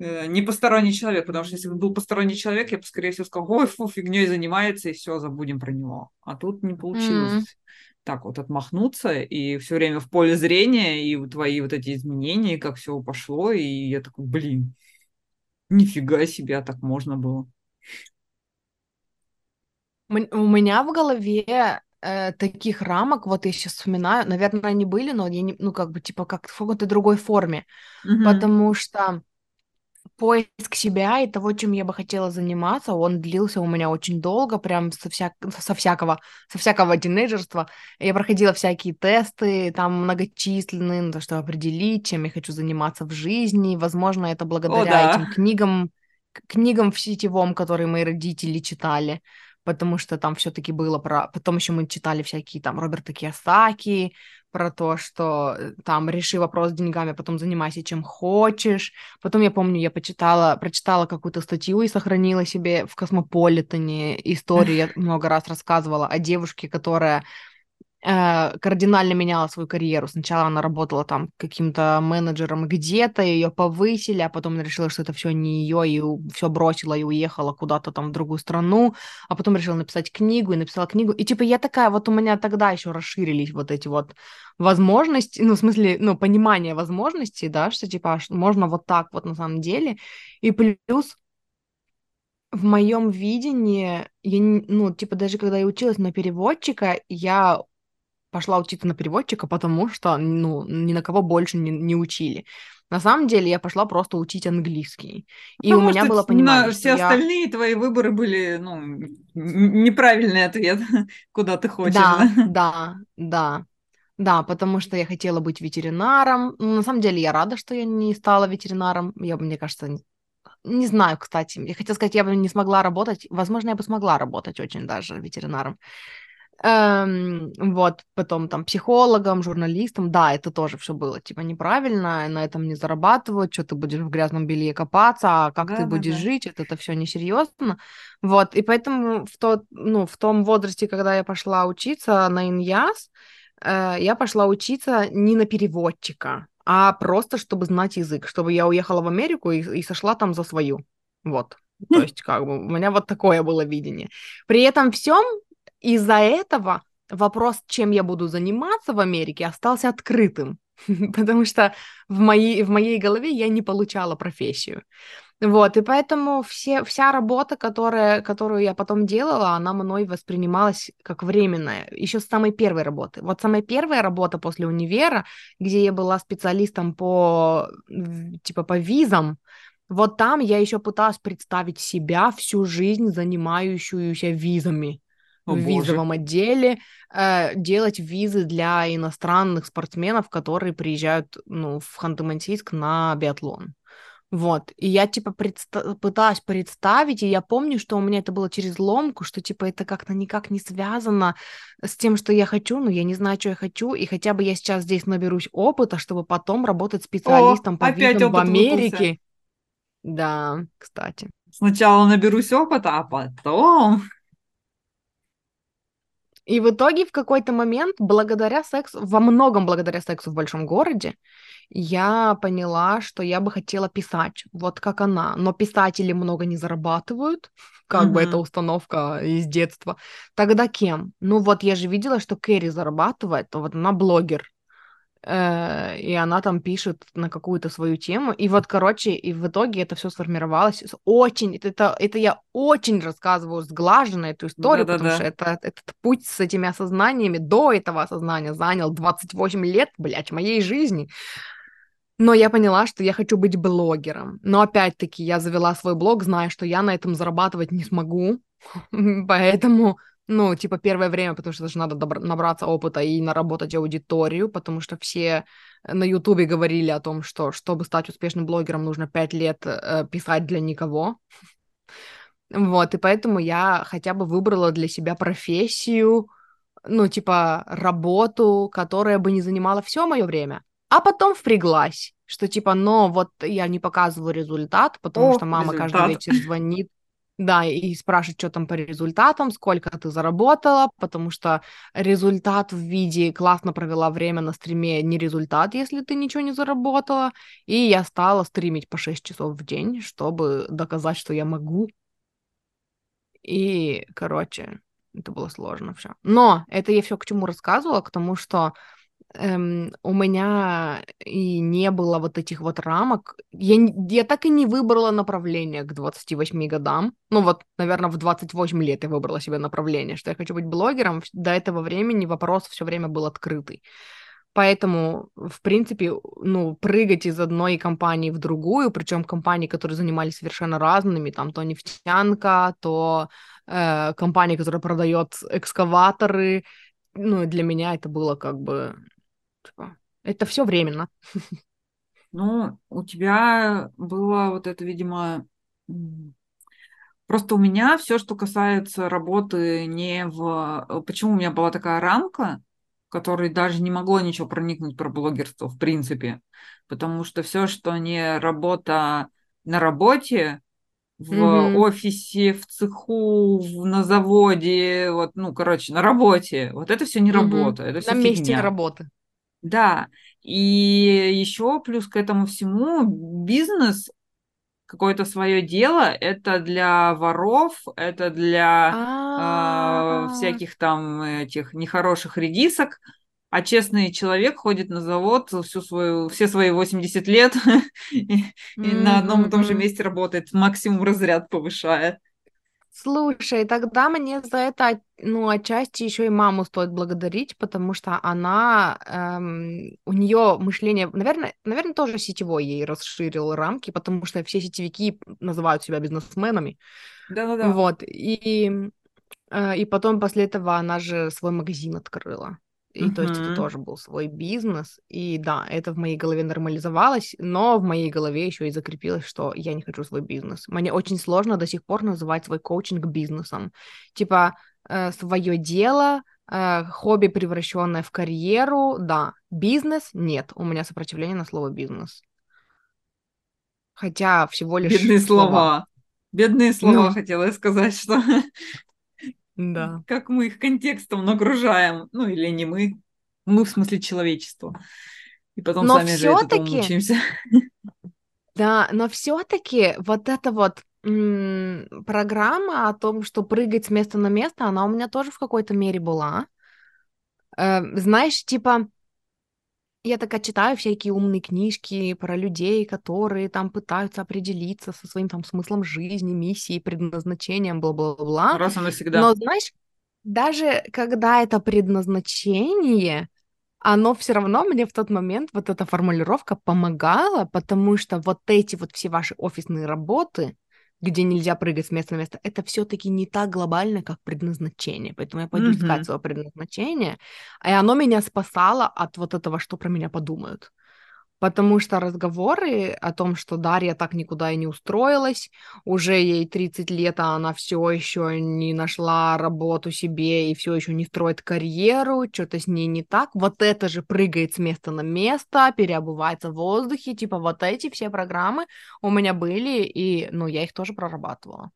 э, не посторонний человек, потому что если бы был посторонний человек, я бы, скорее всего, сказал, ой, фу, фигней занимается, и все, забудем про него. А тут не получилось. Mm-hmm так вот отмахнуться, и все время в поле зрения, и твои вот эти изменения, как все пошло, и я такой, блин, нифига себе, а так можно было. У меня в голове э, таких рамок, вот я сейчас вспоминаю, наверное, они были, но я не, ну, как бы, типа, как в какой-то другой форме, mm-hmm. потому что поиск себя и того, чем я бы хотела заниматься, он длился у меня очень долго, прям со, вся... со всякого, со всякого тинейджерства. Я проходила всякие тесты, там многочисленные, на то, чтобы определить, чем я хочу заниматься в жизни. Возможно, это благодаря О, да. этим книгам, книгам в сетевом, которые мои родители читали потому что там все-таки было про... Потом еще мы читали всякие там Роберта Киосаки, про то, что э, там реши вопрос с деньгами, потом занимайся чем хочешь. Потом я помню, я почитала, прочитала какую-то статью и сохранила себе в Космополитене историю. Я много раз рассказывала о девушке, которая кардинально меняла свою карьеру. Сначала она работала там каким-то менеджером где-то, ее повысили, а потом она решила, что это все не ее, и все бросила и уехала куда-то там в другую страну, а потом решила написать книгу и написала книгу. И типа я такая, вот у меня тогда еще расширились вот эти вот возможности, ну, в смысле, ну, понимание возможностей, да, что типа можно вот так вот на самом деле. И плюс в моем видении, я, ну, типа, даже когда я училась на переводчика, я пошла учиться на переводчика, потому что, ну, ни на кого больше не, не учили. На самом деле я пошла просто учить английский. И потому у меня было понимание, на все я... остальные твои выборы были, ну, неправильный ответ, куда ты хочешь. Да, да, да. Да, потому что я хотела быть ветеринаром. Ну, на самом деле я рада, что я не стала ветеринаром. Я, мне кажется, не, не знаю, кстати. Я хотела сказать, я бы не смогла работать. Возможно, я бы смогла работать очень даже ветеринаром. Эм, вот, потом там психологом, журналистом, да, это тоже все было, типа, неправильно, на этом не зарабатывают, что ты будешь в грязном белье копаться, а как да, ты будешь да. жить, это, это все несерьезно, вот, и поэтому в, тот, ну, в том возрасте, когда я пошла учиться на ИНЯС, э, я пошла учиться не на переводчика, а просто чтобы знать язык, чтобы я уехала в Америку и, и сошла там за свою, вот. То есть, как бы, у меня вот такое было видение. При этом всем из-за этого вопрос, чем я буду заниматься в Америке, остался открытым, потому что в моей, в моей голове я не получала профессию. Вот, и поэтому все, вся работа, которая, которую я потом делала, она мной воспринималась как временная, еще с самой первой работы. Вот самая первая работа после универа, где я была специалистом по, типа, по визам, вот там я еще пыталась представить себя всю жизнь, занимающуюся визами. О, в визовом боже. отделе, э, делать визы для иностранных спортсменов, которые приезжают ну, в Ханты-Мансийск на биатлон. Вот, и я, типа, предста- пыталась представить, и я помню, что у меня это было через ломку, что, типа, это как-то никак не связано с тем, что я хочу, но я не знаю, что я хочу, и хотя бы я сейчас здесь наберусь опыта, чтобы потом работать специалистом О, по визам в Америке. Выпался. Да, кстати. Сначала наберусь опыта, а потом... И в итоге в какой-то момент, благодаря сексу, во многом благодаря сексу в большом городе, я поняла, что я бы хотела писать, вот как она. Но писатели много не зарабатывают, как mm-hmm. бы это установка из детства. Тогда кем? Ну вот я же видела, что Кэрри зарабатывает, то вот она блогер. Э, и она там пишет на какую-то свою тему. И вот, короче, и в итоге это все сформировалось очень, это, это я очень рассказываю сглаженно эту историю, Да-да-да. потому что это, этот путь с этими осознаниями до этого осознания занял 28 лет, блядь, моей жизни. Но я поняла, что я хочу быть блогером. Но опять-таки я завела свой блог, зная, что я на этом зарабатывать не смогу. Поэтому ну, типа, первое время, потому что даже надо набраться опыта и наработать аудиторию, потому что все на Ютубе говорили о том, что чтобы стать успешным блогером, нужно пять лет э, писать для никого. Вот, и поэтому я хотя бы выбрала для себя профессию, ну, типа, работу, которая бы не занимала все мое время, а потом впряглась, что типа, но вот я не показываю результат, потому О, что мама результат. каждый вечер звонит, да, и спрашивать, что там по результатам, сколько ты заработала, потому что результат в виде классно провела время на стриме не результат, если ты ничего не заработала. И я стала стримить по 6 часов в день, чтобы доказать, что я могу. И, короче, это было сложно все. Но это я все к чему рассказывала, к тому, что эм, у меня и не было вот этих вот рамок. Я, я так и не выбрала направление к 28 годам. Ну вот, наверное, в 28 лет я выбрала себе направление, что я хочу быть блогером. До этого времени вопрос все время был открытый. Поэтому, в принципе, ну, прыгать из одной компании в другую, причем компании, которые занимались совершенно разными, там то нефтянка, то э, компания, которая продает экскаваторы, ну, для меня это было как бы Типа, это все временно. Ну, у тебя было вот это, видимо, просто у меня все, что касается работы не в... Почему у меня была такая рамка, которой даже не могло ничего проникнуть про блогерство, в принципе. Потому что все, что не работа на работе, в mm-hmm. офисе, в цеху, в, на заводе, вот, ну, короче, на работе, вот это все не mm-hmm. работа, это На фигня. месте работы. Да, и еще плюс к этому всему бизнес какое-то свое дело, это для воров, это для э, всяких там этих нехороших редисок, а честный человек ходит на завод всю свою, все свои 80 лет и, и на одном и том же месте работает, максимум разряд повышает. Слушай, тогда мне за это, ну, отчасти еще и маму стоит благодарить, потому что она, эм, у нее мышление, наверное, наверное, тоже сетевой ей расширил рамки, потому что все сетевики называют себя бизнесменами. Да-да-да. Вот, и, э, и потом после этого она же свой магазин открыла. И то есть это тоже был свой бизнес. И да, это в моей голове нормализовалось, но в моей голове еще и закрепилось, что я не хочу свой бизнес. Мне очень сложно до сих пор называть свой коучинг бизнесом. Типа э, свое дело, э, хобби, превращенное в карьеру, да. Бизнес нет. У меня сопротивление на слово бизнес. Хотя всего лишь Бедные слова. слова. Бедные слова, ну, хотела сказать, что да. Как мы их контекстом нагружаем. Ну, или не мы. Мы в смысле человечества. И потом но сами же этому мучаемся. Да, но все-таки вот эта вот м- программа о том, что прыгать с места на место, она у меня тоже в какой-то мере была. Э, знаешь, типа, я такая читаю всякие умные книжки про людей, которые там пытаются определиться со своим там смыслом жизни, миссией, предназначением, бла-бла-бла. Раз и навсегда. Но знаешь, даже когда это предназначение, оно все равно мне в тот момент, вот эта формулировка помогала, потому что вот эти вот все ваши офисные работы, где нельзя прыгать с места на место, это все-таки не так глобально, как предназначение. Поэтому я пойду mm-hmm. искать свое предназначение. И оно меня спасало от вот этого, что про меня подумают потому что разговоры о том, что Дарья так никуда и не устроилась, уже ей 30 лет, а она все еще не нашла работу себе и все еще не строит карьеру, что-то с ней не так, вот это же прыгает с места на место, переобувается в воздухе, типа вот эти все программы у меня были, и, ну, я их тоже прорабатывала.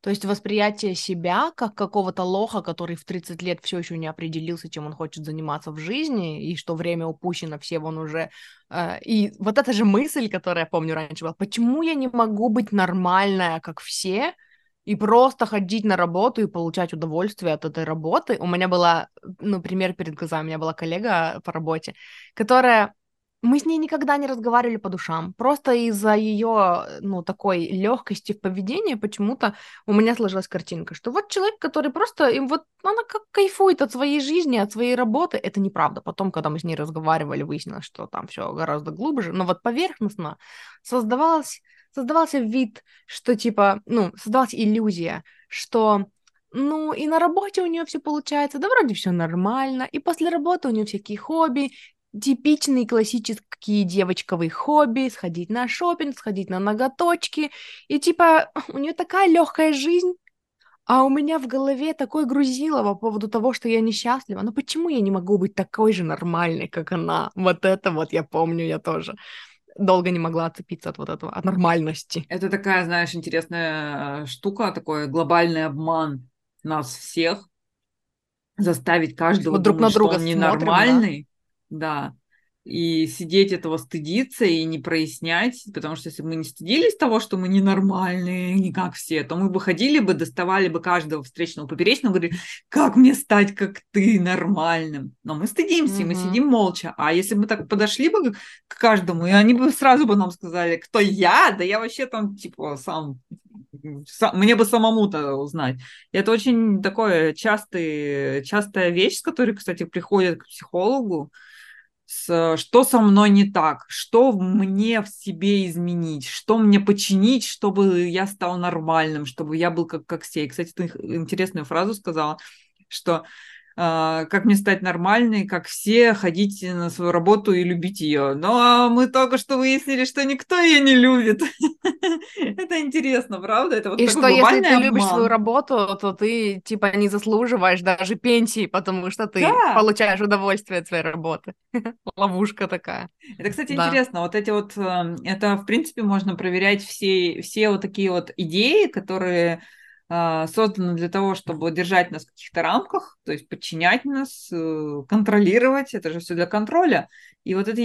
То есть восприятие себя как какого-то лоха, который в 30 лет все еще не определился, чем он хочет заниматься в жизни, и что время упущено, все вон уже... Э, и вот эта же мысль, которая, я помню, раньше была, почему я не могу быть нормальная, как все, и просто ходить на работу и получать удовольствие от этой работы. У меня была, ну, пример перед глазами, у меня была коллега по работе, которая мы с ней никогда не разговаривали по душам. Просто из-за ее, ну, такой легкости в поведении почему-то у меня сложилась картинка, что вот человек, который просто, и вот она как кайфует от своей жизни, от своей работы, это неправда. Потом, когда мы с ней разговаривали, выяснилось, что там все гораздо глубже, но вот поверхностно создавалось, создавался вид, что типа, ну, создавалась иллюзия, что ну, и на работе у нее все получается, да вроде все нормально, и после работы у нее всякие хобби, типичные классические девочковые хобби, сходить на шопинг, сходить на ноготочки, и типа у нее такая легкая жизнь, а у меня в голове такой грузило по поводу того, что я несчастлива. Но почему я не могу быть такой же нормальной, как она? Вот это вот я помню, я тоже долго не могла отцепиться от вот этого, от нормальности. Это такая, знаешь, интересная э, штука, такой глобальный обман нас всех, заставить каждого вот друг думать, на друга что он ненормальный, да, и сидеть этого стыдиться и не прояснять, потому что если бы мы не стыдились того, что мы ненормальные, не как все, то мы бы ходили бы, доставали бы каждого встречного поперечного, говорили, как мне стать как ты нормальным. Но мы стыдимся, mm-hmm. мы сидим молча. А если бы мы так подошли бы к каждому, и они бы сразу бы нам сказали, кто я, да я вообще там типа сам мне бы самому-то узнать. Это очень такое частый, частая вещь, с которой, кстати, приходят к психологу, с, что со мной не так, что мне в себе изменить, что мне починить, чтобы я стал нормальным, чтобы я был как, как все. И, кстати, ты интересную фразу сказала, что как мне стать нормальной, как все, ходить на свою работу и любить ее. Но мы только что выяснили, что никто ее не любит. Это интересно, правда? Это вот и что если ты любишь свою работу, то ты типа не заслуживаешь даже пенсии, потому что ты получаешь удовольствие от своей работы. Ловушка такая. Это, кстати, интересно. Вот эти вот, эм, это в принципе можно проверять все, все вот такие вот идеи, которые а, создано для того, чтобы держать нас в каких-то рамках, то есть подчинять нас, э, контролировать, это же все для контроля. И вот эту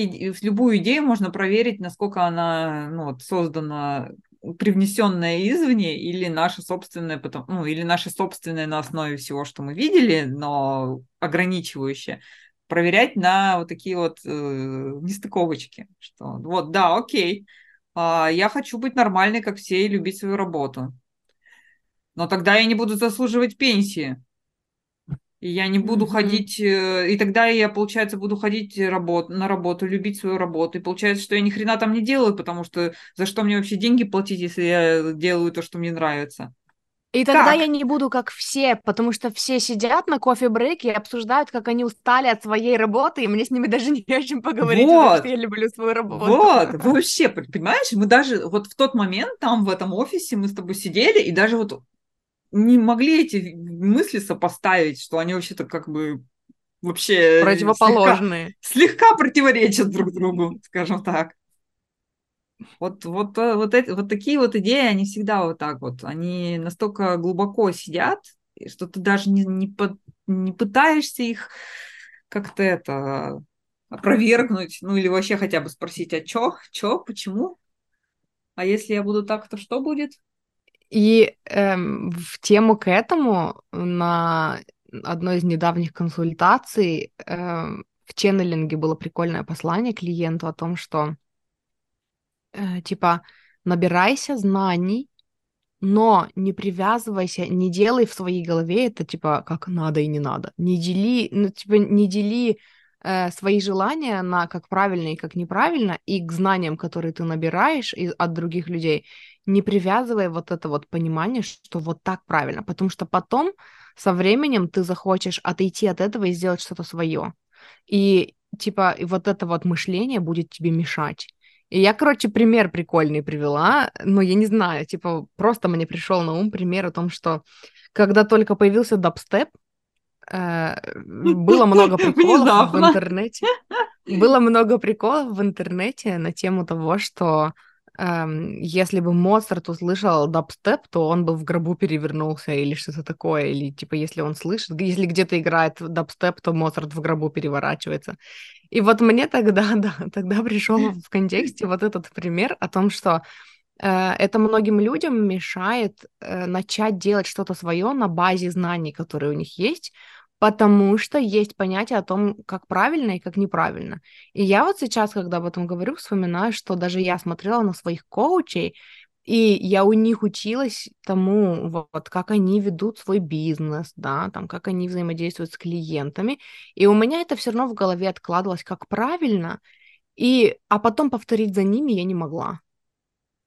любую идею можно проверить, насколько она ну, вот, создана привнесенная извне или наша собственная, потом, ну, или наша собственная на основе всего, что мы видели, но ограничивающая, проверять на вот такие вот э, нестыковочки, что вот, да, окей, э, я хочу быть нормальной, как все, и любить свою работу Но тогда я не буду заслуживать пенсии. И я не буду Мгм. ходить, э, и тогда я, получается, буду ходить работ, на работу, любить свою работу. И получается, что я ни хрена там не делаю, потому что за что мне вообще деньги платить, если я делаю то, что мне нравится? И тогда я Как? не буду как все, потому что все сидят на кофе-брейке и обсуждают, как они устали от своей работы, и мне с ними даже не о чем поговорить, потому что Вот, я люблю свою работу. вот, вообще, понимаешь, мы даже вот в тот момент там в этом офисе мы с тобой сидели, и даже вот не могли эти мысли сопоставить, что они вообще-то как бы вообще слегка, Противоположные. слегка противоречат друг другу, скажем так. Вот, вот, э, вот, эти, вот такие вот идеи, они всегда вот так вот, они настолько глубоко сидят, что ты даже не, не, по, не пытаешься их как-то это опровергнуть, ну или вообще хотя бы спросить, а чё, чё, почему? А если я буду так, то что будет? И эм, в тему к этому на одной из недавних консультаций эм, в ченнелинге было прикольное послание клиенту о том, что э, типа набирайся знаний, но не привязывайся, не делай в своей голове это типа как надо и не надо. Не дели, ну, типа, не дели э, свои желания на как правильно и как неправильно, и к знаниям, которые ты набираешь из, от других людей, не привязывай вот это вот понимание, что вот так правильно, потому что потом со временем ты захочешь отойти от этого и сделать что-то свое. И типа и вот это вот мышление будет тебе мешать. И я, короче, пример прикольный привела, но я не знаю, типа, просто мне пришел на ум пример о том, что когда только появился дабстеп, э, было много приколов в интернете. Было много приколов в интернете на тему того, что эм, если бы Моцарт услышал дабстеп, то он бы в гробу перевернулся или что-то такое. Или типа, если он слышит, если где-то играет дабстеп, то Моцарт в гробу переворачивается. И вот мне тогда, да, тогда пришел в контексте вот этот пример о том, что э, это многим людям мешает э, начать делать что-то свое на базе знаний, которые у них есть, потому что есть понятие о том, как правильно и как неправильно. И я вот сейчас, когда об этом говорю, вспоминаю, что даже я смотрела на своих коучей, и я у них училась тому, вот, как они ведут свой бизнес, да, там, как они взаимодействуют с клиентами, и у меня это все равно в голове откладывалось как правильно, и, а потом повторить за ними я не могла,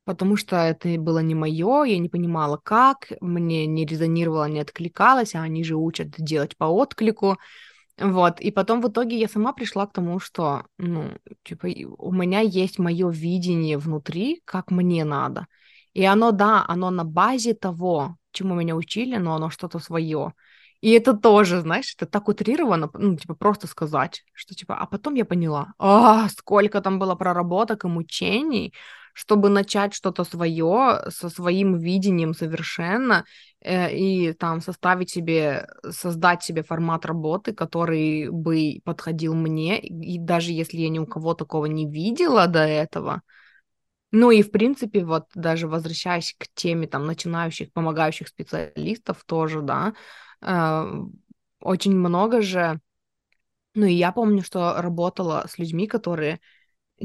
потому что это было не мое, я не понимала, как, мне не резонировало, не откликалось, а они же учат делать по отклику, вот, и потом в итоге я сама пришла к тому, что, ну, типа, у меня есть мое видение внутри, как мне надо. И оно, да, оно на базе того, чему меня учили, но оно что-то свое. И это тоже, знаешь, это так утрировано, ну, типа, просто сказать, что, типа, а потом я поняла, а, сколько там было проработок и мучений, чтобы начать что-то свое со своим видением совершенно, э, и там составить себе, создать себе формат работы, который бы подходил мне, и даже если я ни у кого такого не видела до этого, ну и в принципе вот даже возвращаясь к теме там начинающих, помогающих специалистов тоже, да, очень много же, ну и я помню, что работала с людьми, которые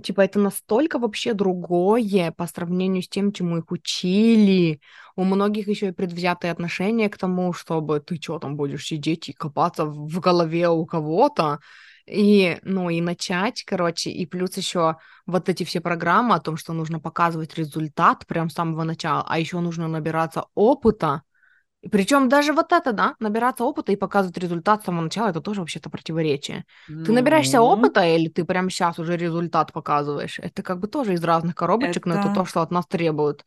Типа, это настолько вообще другое по сравнению с тем, чему их учили. У многих еще и предвзятые отношения к тому, чтобы ты что там будешь сидеть и копаться в голове у кого-то. И, ну, и начать, короче, и плюс еще вот эти все программы о том, что нужно показывать результат прям с самого начала, а еще нужно набираться опыта, причем даже вот это, да, набираться опыта и показывать результат с самого начала, это тоже вообще-то противоречие. Ты набираешься Ну, опыта или ты прямо сейчас уже результат показываешь? Это как бы тоже из разных коробочек, но это то, это, что от нас требуют.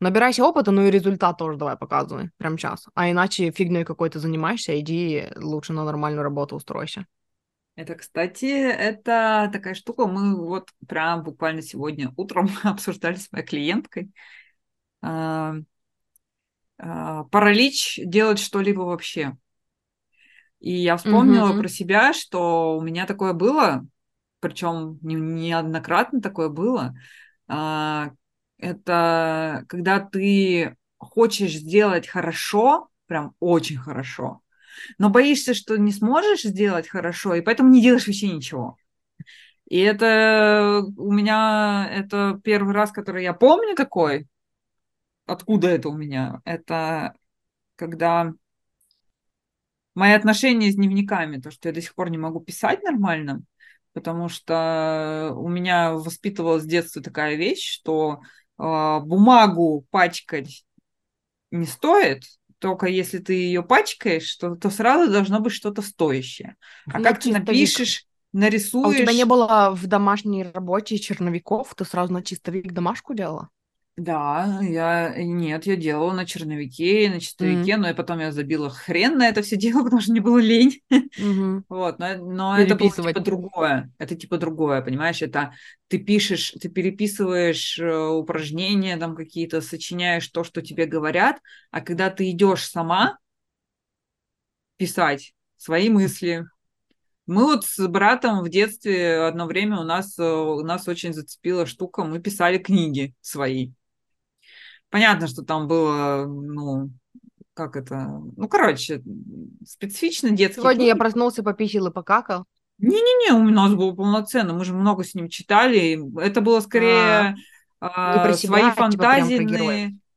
Набирайся опыта, ну и результат тоже давай показывай прямо сейчас. А иначе фигней какой-то занимаешься, иди лучше на нормальную работу устройся. это, кстати, это такая штука. Мы вот прям буквально сегодня утром обсуждали с моей клиенткой. А, паралич делать что-либо вообще. И я вспомнила Угу, про себя, что у меня такое было, причем не- неоднократно такое было. А, Это когда ты хочешь сделать хорошо, прям очень хорошо, но боишься, что не сможешь сделать хорошо, и поэтому не делаешь вообще ничего. И это у меня, это первый раз, который я помню такой, откуда это у меня? Это когда мои отношения с дневниками, то, что я до сих пор не могу писать нормально, потому что у меня воспитывалась с детства такая вещь, что э, бумагу пачкать не стоит, только если ты ее пачкаешь, то, то сразу должно быть что-то стоящее. А Ну, как ты напишешь, нарисуешь... А у тебя не было в домашней работе черновиков? Ты сразу на чистовик домашку делала? Да, я нет, я делала на черновике и на чистовике, М, но и потом я забила хрен на это все дело, потому что мне было лень. мгм. Вот, но, но это было типа другое. Это типа другое, понимаешь? Это ты пишешь, ты переписываешь э, упражнения там какие-то, сочиняешь то, что тебе говорят, а когда ты идешь сама писать свои мысли. Мы вот с братом в детстве одно время у нас, э, у нас очень зацепила штука, мы писали книги свои. Понятно, что там было, ну, как это, ну, короче, специфично детские Сегодня я книги. проснулся, пописал и покакал. Не-не-не, у нас было полноценно, мы же много с ним читали. Это было А, скорее а, свои а типа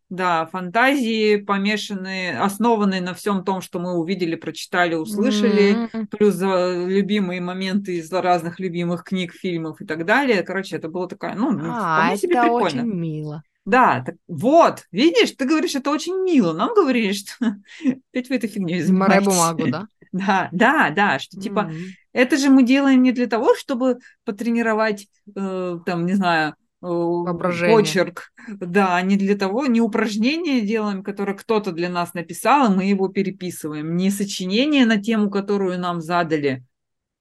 да, фантазии помешанные, основанные на всем том, что мы увидели, прочитали, услышали, М, плюс любимые моменты из разных любимых книг, фильмов и так далее. Короче, это было такое, ну, А, вполне себе это очень прикольно. мило. Да, так, вот, видишь, ты говоришь, это очень мило. Нам говорили, что опять вы фигней Морай занимаетесь. бумагу, да? Да, да, да, что типа это же мы делаем не для того, чтобы потренировать, э, там, не знаю, э, Воображение. почерк, да, не для того, не упражнение делаем, которое кто-то для нас написал, и мы его переписываем, не сочинение на тему, которую нам задали,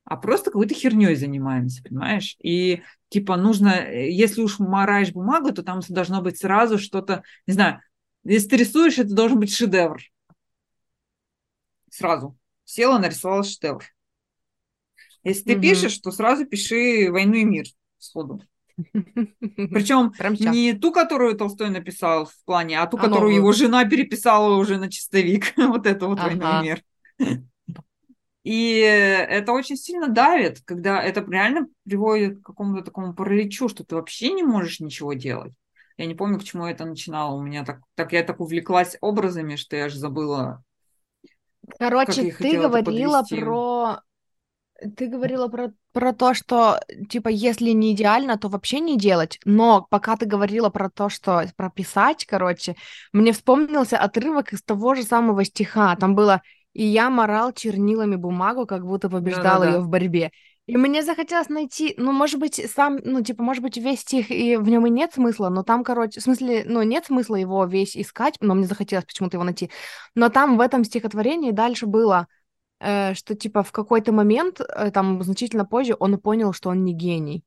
а просто какой-то херней занимаемся, понимаешь? И типа нужно, если уж мораешь бумагу, то там должно быть сразу что-то, не знаю, если ты рисуешь, это должен быть шедевр. Сразу. Села, нарисовала шедевр. Если ты Мгм. пишешь, то сразу пиши «Войну и мир» сходу. Причем не ту, которую Толстой написал в плане, а ту, А которую новую. его жена переписала уже на чистовик. Вот это вот «Войну и Ага. мир». И это очень сильно давит, когда это реально приводит к какому-то такому параличу, что ты вообще не можешь ничего делать. Я не помню, к чему это начинало. У меня так, так я так увлеклась образами, что я аж забыла, Короче, ты говорила про... Ты говорила про, про то, что, типа, если не идеально, то вообще не делать. Но пока ты говорила про то, что прописать, короче, мне вспомнился отрывок из того же самого стиха. Там было «И я морал чернилами бумагу, как будто побеждал ее в борьбе». И мне захотелось найти, ну, может быть, сам, ну, типа, может быть, весь стих, и в нем и нет смысла, но там, короче, в смысле, ну, нет смысла его весь искать, но мне захотелось почему-то его найти. Но там в этом стихотворении дальше было, э, что типа в какой-то момент, э, там значительно позже, он понял, что он не гений.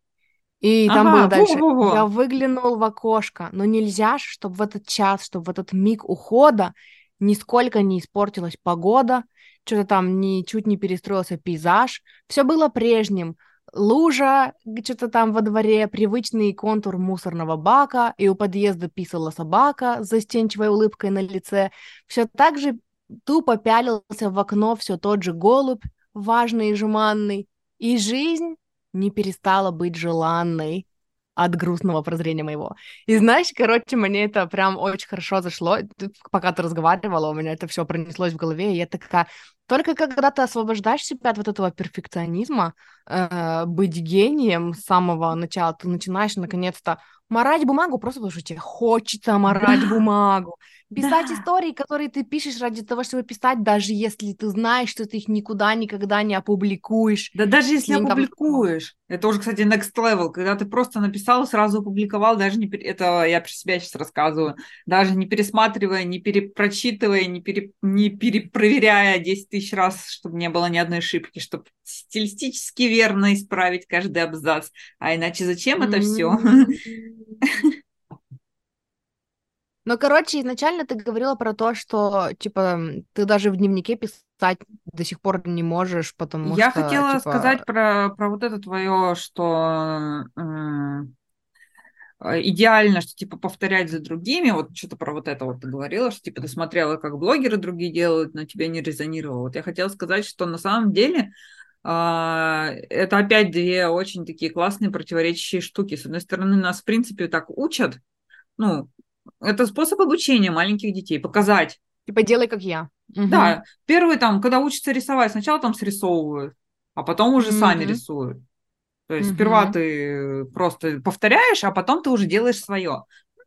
И там было дальше. Я во-во-во. выглянул в окошко, но нельзя, чтобы в этот час, чтобы в этот миг ухода нисколько не испортилась погода, что-то там ничуть не перестроился пейзаж. Все было прежним. Лужа, что-то там во дворе, привычный контур мусорного бака, и у подъезда писала собака с застенчивой улыбкой на лице. Все так же тупо пялился в окно все тот же голубь, важный и жеманный, и жизнь не перестала быть желанной от грустного прозрения моего. И знаешь, короче, мне это прям очень хорошо зашло. Пока ты разговаривала, у меня это все пронеслось в голове, и я такая... Только когда ты освобождаешь себя от вот этого перфекционизма, э, быть гением с самого начала, ты начинаешь наконец-то морать бумагу просто потому, что тебе хочется морать Да, бумагу. Писать да. истории, которые ты пишешь ради того, чтобы писать, даже если ты знаешь, что ты их никуда никогда не опубликуешь. Да даже если там- опубликуешь, это уже, кстати, next level, когда ты просто написал, сразу опубликовал, даже не, это я про себя сейчас рассказываю, даже не пересматривая, не перепрочитывая, не, пере, не перепроверяя 10 тысяч раз, чтобы не было ни одной ошибки, чтобы стилистически верно исправить каждый абзац. А иначе зачем это все? Ну, короче, изначально ты говорила про то, что, типа, ты даже в дневнике писать до сих пор не можешь, потому Я что, хотела типа, сказать про, про вот это твое, что э, идеально, что типа повторять за другими, вот что-то про вот это вот ты говорила, что типа ты смотрела, как блогеры другие делают, но тебе не резонировало. Вот я хотела сказать, что на самом деле а, это опять две очень такие классные противоречащие штуки. С одной стороны, нас в принципе так учат, ну, это способ обучения маленьких детей, показать, Типа делай как я. Мгм. Да, первый там, когда учатся рисовать, сначала там срисовывают, а потом уже сами Мгм. рисуют. То есть сперва Мгм. ты просто повторяешь, а потом ты уже делаешь свое.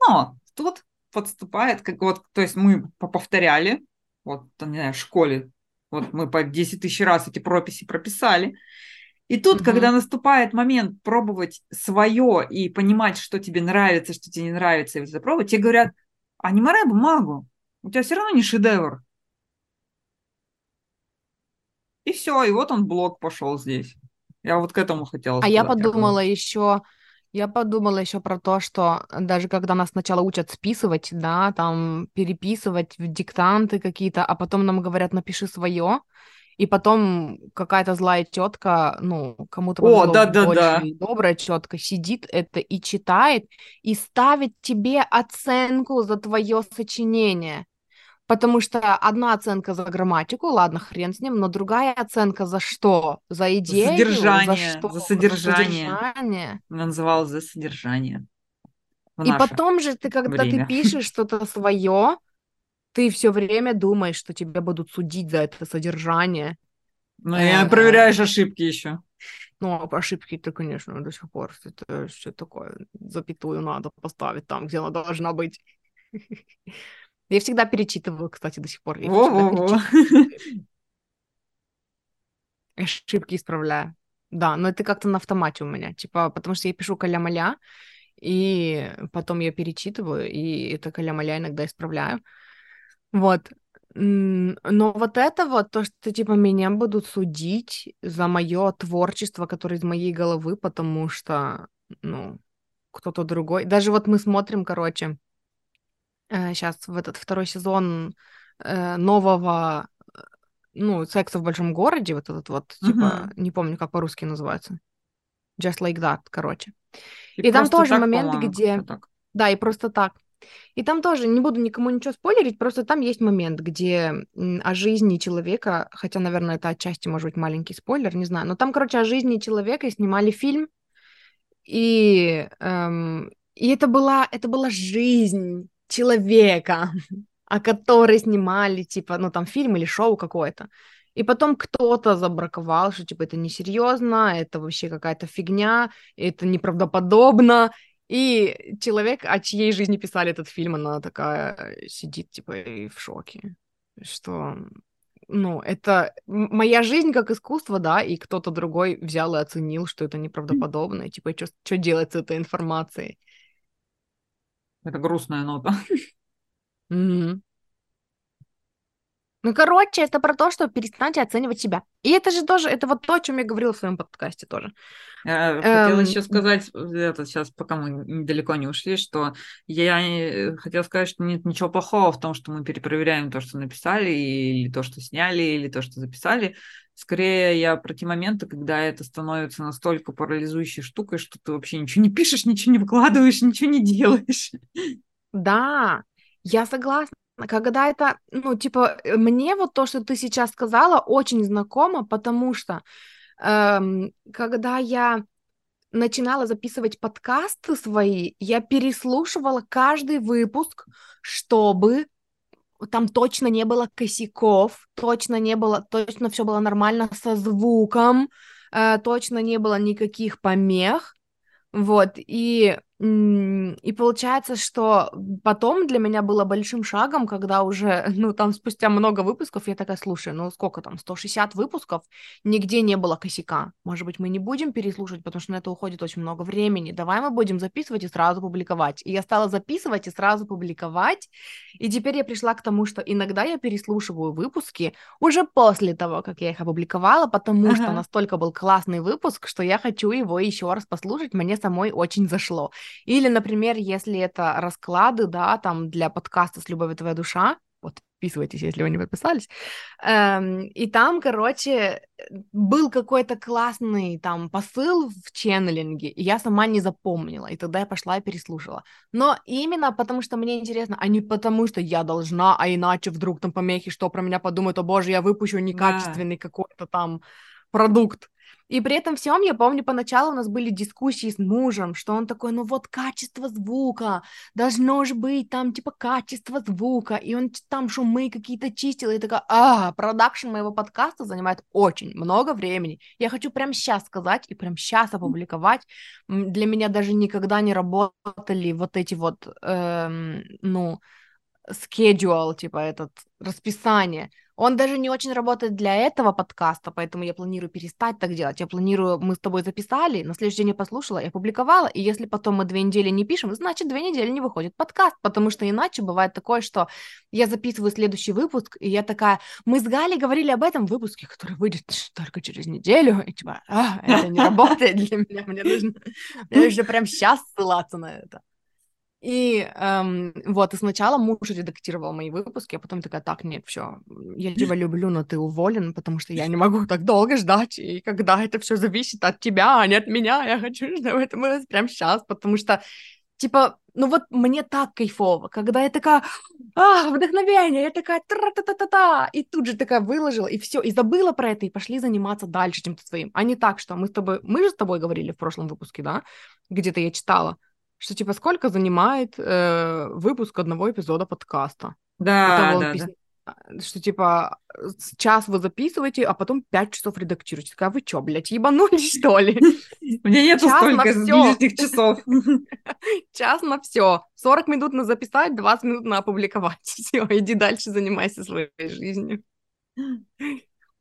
Но тут подступает, как вот, то есть мы повторяли, вот, не знаю, в школе, вот мы по 10 тысяч раз эти прописи прописали. И тут, когда Мгм. наступает момент пробовать свое и понимать, что тебе нравится, что тебе не нравится, и вот это пробовать, тебе говорят, а не морай бумагу, у тебя все равно не шедевр. И все, и вот он блок пошел здесь. Я вот к этому хотела А я подумала еще, я подумала еще про то, что даже когда нас сначала учат списывать, да, там переписывать в диктанты какие-то, а потом нам говорят, напиши свое, и потом какая-то злая тетка, ну, кому-то О, да-да-да. больше, и добрая тетка сидит это и читает, и ставит тебе оценку за твое сочинение. Потому что одна оценка за грамматику, ладно, хрен с ним, но другая оценка за что? За За идею? За содержание, что? за За содержание. содержание? Она называлась за содержание. В И потом же ты, когда ты время. пишешь что-то свое, ты все время думаешь, что тебя будут судить за это содержание. Ну, и Э, проверяешь ошибки еще. Ну, а ошибки-то, конечно, до сих пор это все такое. Запятую надо поставить там, где она должна быть. Я всегда перечитываю, кстати, до сих пор. Я Во-во-во. ошибки исправляю. Да, но это как-то на автомате у меня, типа, потому что я пишу каля-маля, и потом я перечитываю, и это каля-маля иногда исправляю. Вот. Но вот это вот, то, что, типа, меня будут судить за мое творчество, которое из моей головы, потому что, ну, кто-то другой. Даже вот мы смотрим, короче, сейчас в этот второй сезон э, нового, э, ну, секса в большом городе, вот этот вот, типа, Мгм. не помню, как по-русски называется. Just like that, короче. И И там тоже так, момент, где... так. Да, и просто так. И там тоже, не буду никому ничего спойлерить, просто там есть момент, где о жизни человека, хотя, наверное, это отчасти может быть маленький спойлер, не знаю, но там, короче, о жизни человека снимали фильм, и, эм, и это была, это была жизнь человека, о которой снимали, типа, ну, там, фильм или шоу какое-то. И потом кто-то забраковал, что, типа, это несерьезно, это вообще какая-то фигня, это неправдоподобно. И человек, о чьей жизни писали этот фильм, она такая сидит, типа, и в шоке, что, ну, это моя жизнь как искусство, да, и кто-то другой взял и оценил, что это неправдоподобно, и, типа, что делать с этой информацией? Это грустная нота. Мгм. Ну, короче, это про то, что перестаньте оценивать себя. И это же тоже, это вот то, о чем я говорила в своем подкасте тоже. Я хотела Эм, еще сказать, это сейчас, пока мы недалеко не ушли, что я э, хотела сказать, что нет ничего плохого в том, что мы перепроверяем то, что написали, или то, что сняли, или то, что записали. Скорее, я про те моменты, когда это становится настолько парализующей штукой, что ты вообще ничего не пишешь, ничего не выкладываешь, ничего не делаешь. Да, я согласна. Когда это, ну, типа, э, мне вот то, что ты сейчас сказала, очень знакомо, потому что эм, когда я начинала записывать подкасты свои, я переслушивала каждый выпуск, чтобы там точно не было косяков, точно не было, точно все было нормально со звуком, э, точно не было никаких помех. Вот, и, и получается, что потом для меня было большим шагом, когда уже, ну, там спустя много выпусков, я такая, слушай, ну, сколько там, 160 выпусков, нигде не было косяка. Может быть, мы не будем переслушать, потому что на это уходит очень много времени. Давай мы будем записывать и сразу публиковать. И я стала записывать и сразу публиковать, и теперь я пришла к тому, что иногда я переслушиваю выпуски уже после того, как я их опубликовала, потому что Ага. настолько был классный выпуск, что я хочу его еще раз послушать, мне самой очень зашло. Или, например, если это расклады, да, там для подкаста «С любовью твоя душа», вот подписывайтесь, если вы не подписались. Эм, и там, короче, был какой-то классный там посыл в ченнелинге, и я сама не запомнила, и тогда я пошла и переслушала. Но именно потому, что мне интересно, а не потому, что я должна, а иначе вдруг там помехи, что про меня подумают, о боже, я выпущу некачественный какой-то там продукт. И при этом всем, я помню, поначалу у нас были дискуссии с мужем, что он такой, ну вот качество звука, должно же быть там типа качество звука, и он там шумы какие-то чистил, и такая, а, продакшн моего подкаста занимает очень много времени. Я хочу прямо сейчас сказать и прямо сейчас опубликовать. Для меня даже никогда не работали вот эти вот, эм, ну, schedule, типа этот расписание. Он даже не очень работает для этого подкаста, поэтому я планирую перестать так делать. Я планирую, мы с тобой записали, на следующий день я послушала, я публиковала, и если потом мы две недели не пишем, значит, две недели не выходит подкаст, потому что иначе бывает такое, что я записываю следующий выпуск, и я такая, мы с Галей говорили об этом выпуске, который выйдет только через неделю, и типа, а, это не работает для меня, мне нужно, мне нужно прям сейчас ссылаться на это. И эм, вот, и сначала муж редактировал мои выпуски, а потом такая, так, нет, все, я тебя люблю, но ты уволен, потому что я не могу так долго ждать, и когда это все зависит от тебя, а не от меня, я хочу, чтобы это было прямо сейчас, потому что, типа, ну вот мне так кайфово, когда я такая, а, вдохновение, я такая, тра-та-та-та-та, и тут же такая выложила, и все, и забыла про это, и пошли заниматься дальше чем-то своим, а не так, что мы с тобой, мы же с тобой говорили в прошлом выпуске, да, где-то я читала, что типа сколько занимает э, выпуск одного эпизода подкаста. Да, да, пис... да. Что типа час вы записываете, а потом пять часов редактируете. Такая, вы чё, блядь, ебанулись, что ли? У меня нету столько лишних часов. Час на все. 40 минут на записать, 20 минут на опубликовать. Все, иди дальше, занимайся своей жизнью.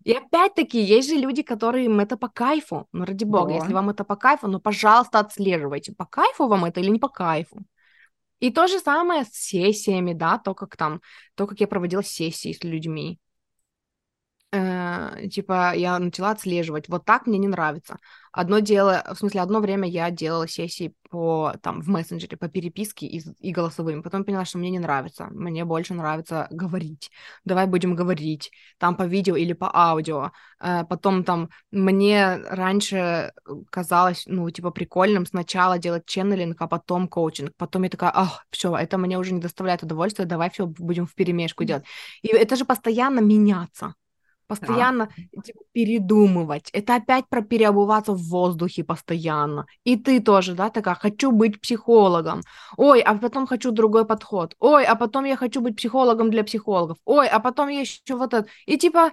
И опять-таки, есть же люди, которые им это по кайфу. Ну, ради бога, да. если вам это по кайфу, ну, пожалуйста, отслеживайте, по кайфу вам это или не по кайфу. И то же самое с сессиями, да, то, как там, то, как я проводила сессии с людьми. Э, типа, я начала отслеживать. Вот так мне не нравится. Одно дело, в смысле, одно время я делала сессии по, там, в мессенджере, по переписке и, и голосовым. Потом поняла, что мне не нравится. Мне больше нравится говорить. Давай будем говорить. Там по видео или по аудио. Э, потом там мне раньше казалось, ну, типа, прикольным сначала делать ченнелинг, а потом коучинг. Потом я такая, ах, все, это мне уже не доставляет удовольствия, давай все будем в перемешку делать. И это же постоянно меняться постоянно да. типа, передумывать. Это опять про переобуваться в воздухе постоянно. И ты тоже, да, такая, хочу быть психологом. Ой, а потом хочу другой подход. Ой, а потом я хочу быть психологом для психологов. Ой, а потом я еще вот это. И типа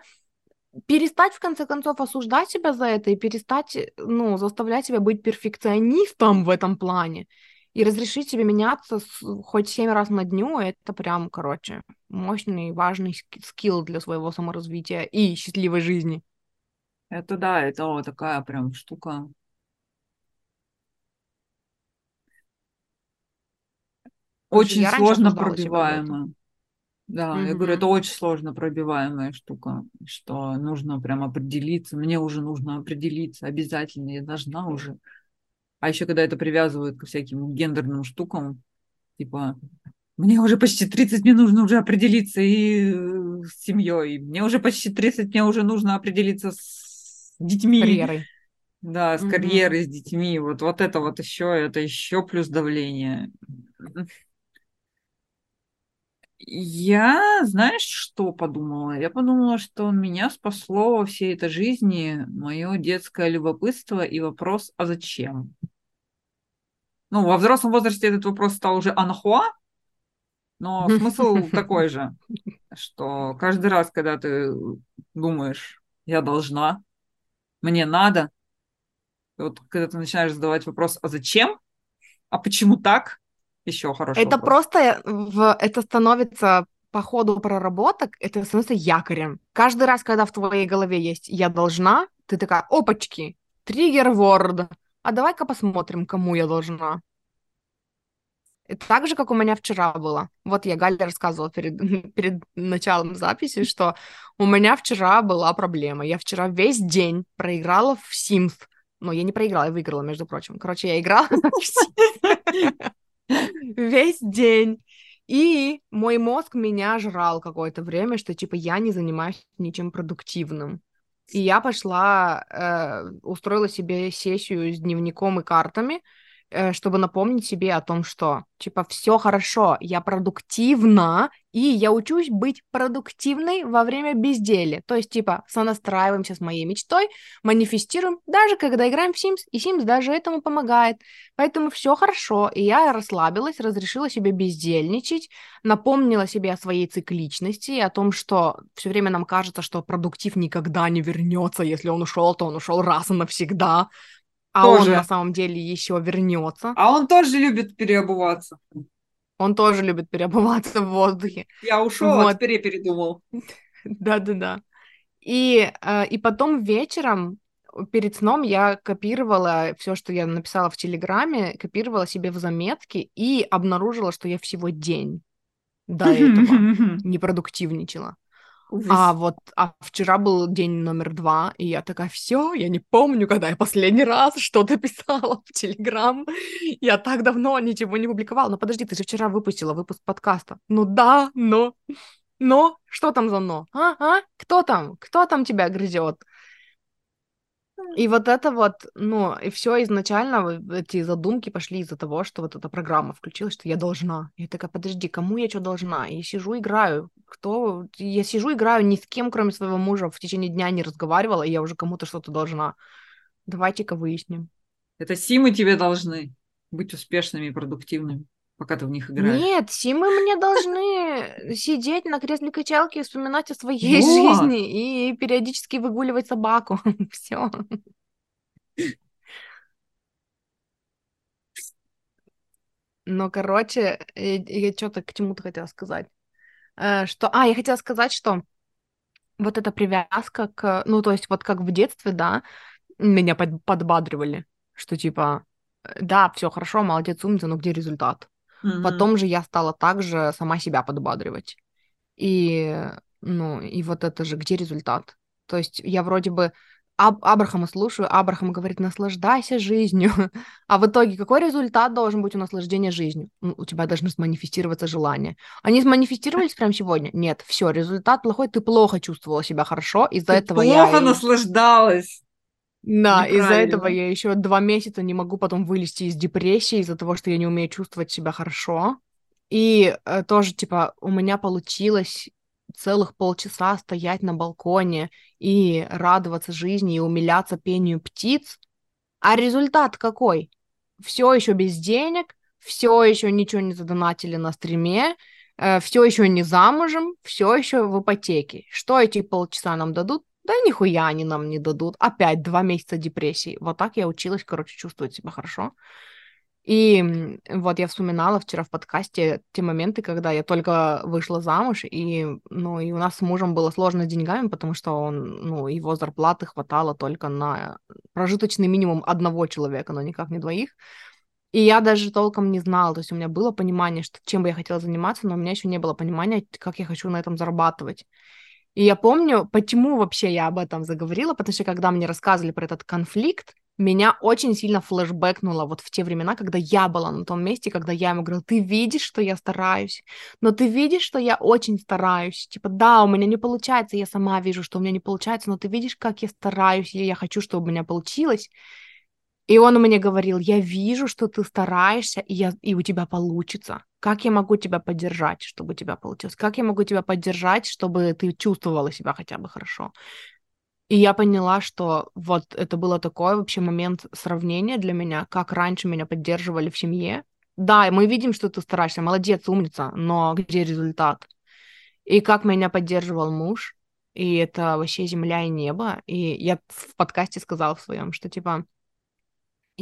перестать, в конце концов, осуждать себя за это и перестать, ну, заставлять себя быть перфекционистом в этом плане и разрешить себе меняться с, хоть семь раз на дню, это прям, короче, мощный, важный скилл для своего саморазвития и счастливой жизни. Это да, это вот такая прям штука. Очень я сложно пробиваемая. Да, mm-hmm. я говорю, это очень сложно пробиваемая штука, что нужно прям определиться. Мне уже нужно определиться обязательно, я должна уже а еще когда это привязывают к всяким гендерным штукам, типа, мне уже почти 30, мне нужно уже определиться и э, с семьей. Мне уже почти 30, мне уже нужно определиться с детьми. Карьерой. Да, с карьерой, mm-hmm. с детьми. Вот, вот это вот еще, это еще плюс давление. Я, знаешь, что подумала? Я подумала, что меня спасло во всей этой жизни мое детское любопытство и вопрос, а зачем? Ну, во взрослом возрасте этот вопрос стал уже анахуа, но смысл такой же, что каждый раз, когда ты думаешь, я должна, мне надо, вот когда ты начинаешь задавать вопрос, а зачем, а почему так, еще хороший Это вопрос. просто в, это становится по ходу проработок, это становится якорем. Каждый раз, когда в твоей голове есть «я должна», ты такая «опачки», триггер-ворд, а давай-ка посмотрим, кому я должна. Это так же, как у меня вчера было. Вот я Галя рассказывала перед, перед началом записи, что у меня вчера была проблема. Я вчера весь день проиграла в Sims. Ну, я не проиграла, я выиграла, между прочим. Короче, я играла весь день. И мой мозг меня жрал какое-то время, что типа я не занимаюсь ничем продуктивным. И я пошла, э, устроила себе сессию с дневником и картами, чтобы напомнить себе о том, что, типа, все хорошо, я продуктивна, и я учусь быть продуктивной во время безделия. То есть, типа, сонастраиваемся с моей мечтой, манифестируем, даже когда играем в Sims, и Sims даже этому помогает. Поэтому все хорошо, и я расслабилась, разрешила себе бездельничать, напомнила себе о своей цикличности, о том, что все время нам кажется, что продуктив никогда не вернется, если он ушел, то он ушел раз и навсегда, а тоже. он на самом деле еще вернется. А он тоже любит переобуваться. Он тоже любит переобуваться в воздухе. Я ушел, вот. а теперь я передумал. Да-да-да. И, э, и потом вечером перед сном я копировала все, что я написала в Телеграме, копировала себе в заметки и обнаружила, что я всего день до этого не продуктивничала. А вот а вчера был день номер два, и я такая, все, я не помню, когда я последний раз что-то писала в Телеграм. Я так давно ничего не публиковала. Но подожди, ты же вчера выпустила выпуск подкаста. Ну да, но... Но? Что там за но? А? А? Кто там? Кто там тебя грызет? И вот это вот, ну, и все изначально, эти задумки пошли из-за того, что вот эта программа включилась, что я должна. Я такая, подожди, кому я что должна? Я сижу, играю. Кто? Я сижу, играю, ни с кем, кроме своего мужа, в течение дня не разговаривала, и я уже кому-то что-то должна. Давайте-ка выясним. Это симы тебе должны быть успешными и продуктивными пока ты в них играешь. Нет, симы мне должны сидеть на кресле качалки и вспоминать о своей вот. жизни и периодически выгуливать собаку. Все. Ну, короче, я, я что-то к чему-то хотела сказать. Э, что, а, я хотела сказать, что вот эта привязка к, ну, то есть вот как в детстве, да, меня под, подбадривали, что типа, да, все хорошо, молодец, умница, но где результат? Mm-hmm. Потом же я стала также сама себя подбадривать. И, ну, и вот это же, где результат? То есть я вроде бы Аб- Абрахама слушаю, Абрахам говорит, наслаждайся жизнью. А в итоге какой результат должен быть у наслаждения жизнью? Ну, у тебя должны сманифестироваться желания. Они сманифестировались прямо сегодня? Нет, все, результат плохой, ты плохо чувствовала себя хорошо, из-за этого плохо я... плохо наслаждалась. Да, из-за этого я еще два месяца не могу потом вылезти из депрессии из-за того, что я не умею чувствовать себя хорошо. И э, тоже, типа, у меня получилось целых полчаса стоять на балконе и радоваться жизни и умиляться пению птиц. А результат какой? Все еще без денег, все еще ничего не задонатили на стриме, э, все еще не замужем, все еще в ипотеке. Что эти полчаса нам дадут? Да нихуя они нам не дадут. Опять два месяца депрессии. Вот так я училась, короче, чувствовать себя хорошо. И вот я вспоминала вчера в подкасте те моменты, когда я только вышла замуж, и, ну, и у нас с мужем было сложно с деньгами, потому что он, ну, его зарплаты хватало только на прожиточный минимум одного человека, но никак не двоих. И я даже толком не знала, то есть у меня было понимание, что чем бы я хотела заниматься, но у меня еще не было понимания, как я хочу на этом зарабатывать. И я помню, почему вообще я об этом заговорила, потому что когда мне рассказывали про этот конфликт, меня очень сильно флешбэкнуло вот в те времена, когда я была на том месте, когда я ему говорила, ты видишь, что я стараюсь, но ты видишь, что я очень стараюсь. Типа, да, у меня не получается, я сама вижу, что у меня не получается, но ты видишь, как я стараюсь, или я хочу, чтобы у меня получилось. И он мне говорил, я вижу, что ты стараешься, и, я, и у тебя получится. Как я могу тебя поддержать, чтобы у тебя получилось? Как я могу тебя поддержать, чтобы ты чувствовала себя хотя бы хорошо? И я поняла, что вот это было такой вообще момент сравнения для меня, как раньше меня поддерживали в семье. Да, мы видим, что ты стараешься, молодец, умница, но где результат? И как меня поддерживал муж, и это вообще земля и небо. И я в подкасте сказала в своем, что типа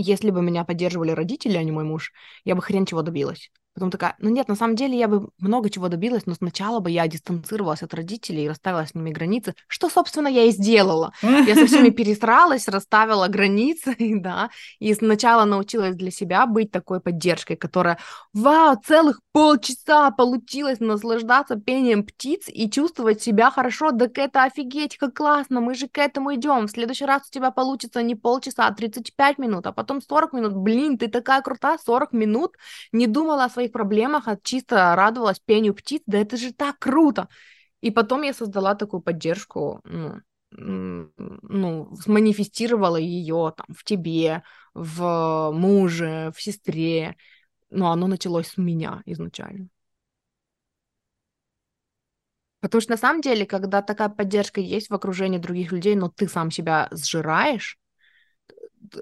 если бы меня поддерживали родители, а не мой муж, я бы хрен чего добилась. Потом такая, ну нет, на самом деле я бы много чего добилась, но сначала бы я дистанцировалась от родителей и расставила с ними границы, что, собственно, я и сделала. Я со всеми пересралась, расставила границы, да, и сначала научилась для себя быть такой поддержкой, которая, вау, целых полчаса получилось наслаждаться пением птиц и чувствовать себя хорошо, так это офигеть, как классно, мы же к этому идем. В следующий раз у тебя получится не полчаса, а 35 минут, а потом 40 минут. Блин, ты такая крутая, 40 минут, не думала о своих своих проблемах, а чисто радовалась пению птиц, да это же так круто. И потом я создала такую поддержку, ну, ну, сманифестировала ее там в тебе, в муже, в сестре, но оно началось с меня изначально. Потому что на самом деле, когда такая поддержка есть в окружении других людей, но ты сам себя сжираешь,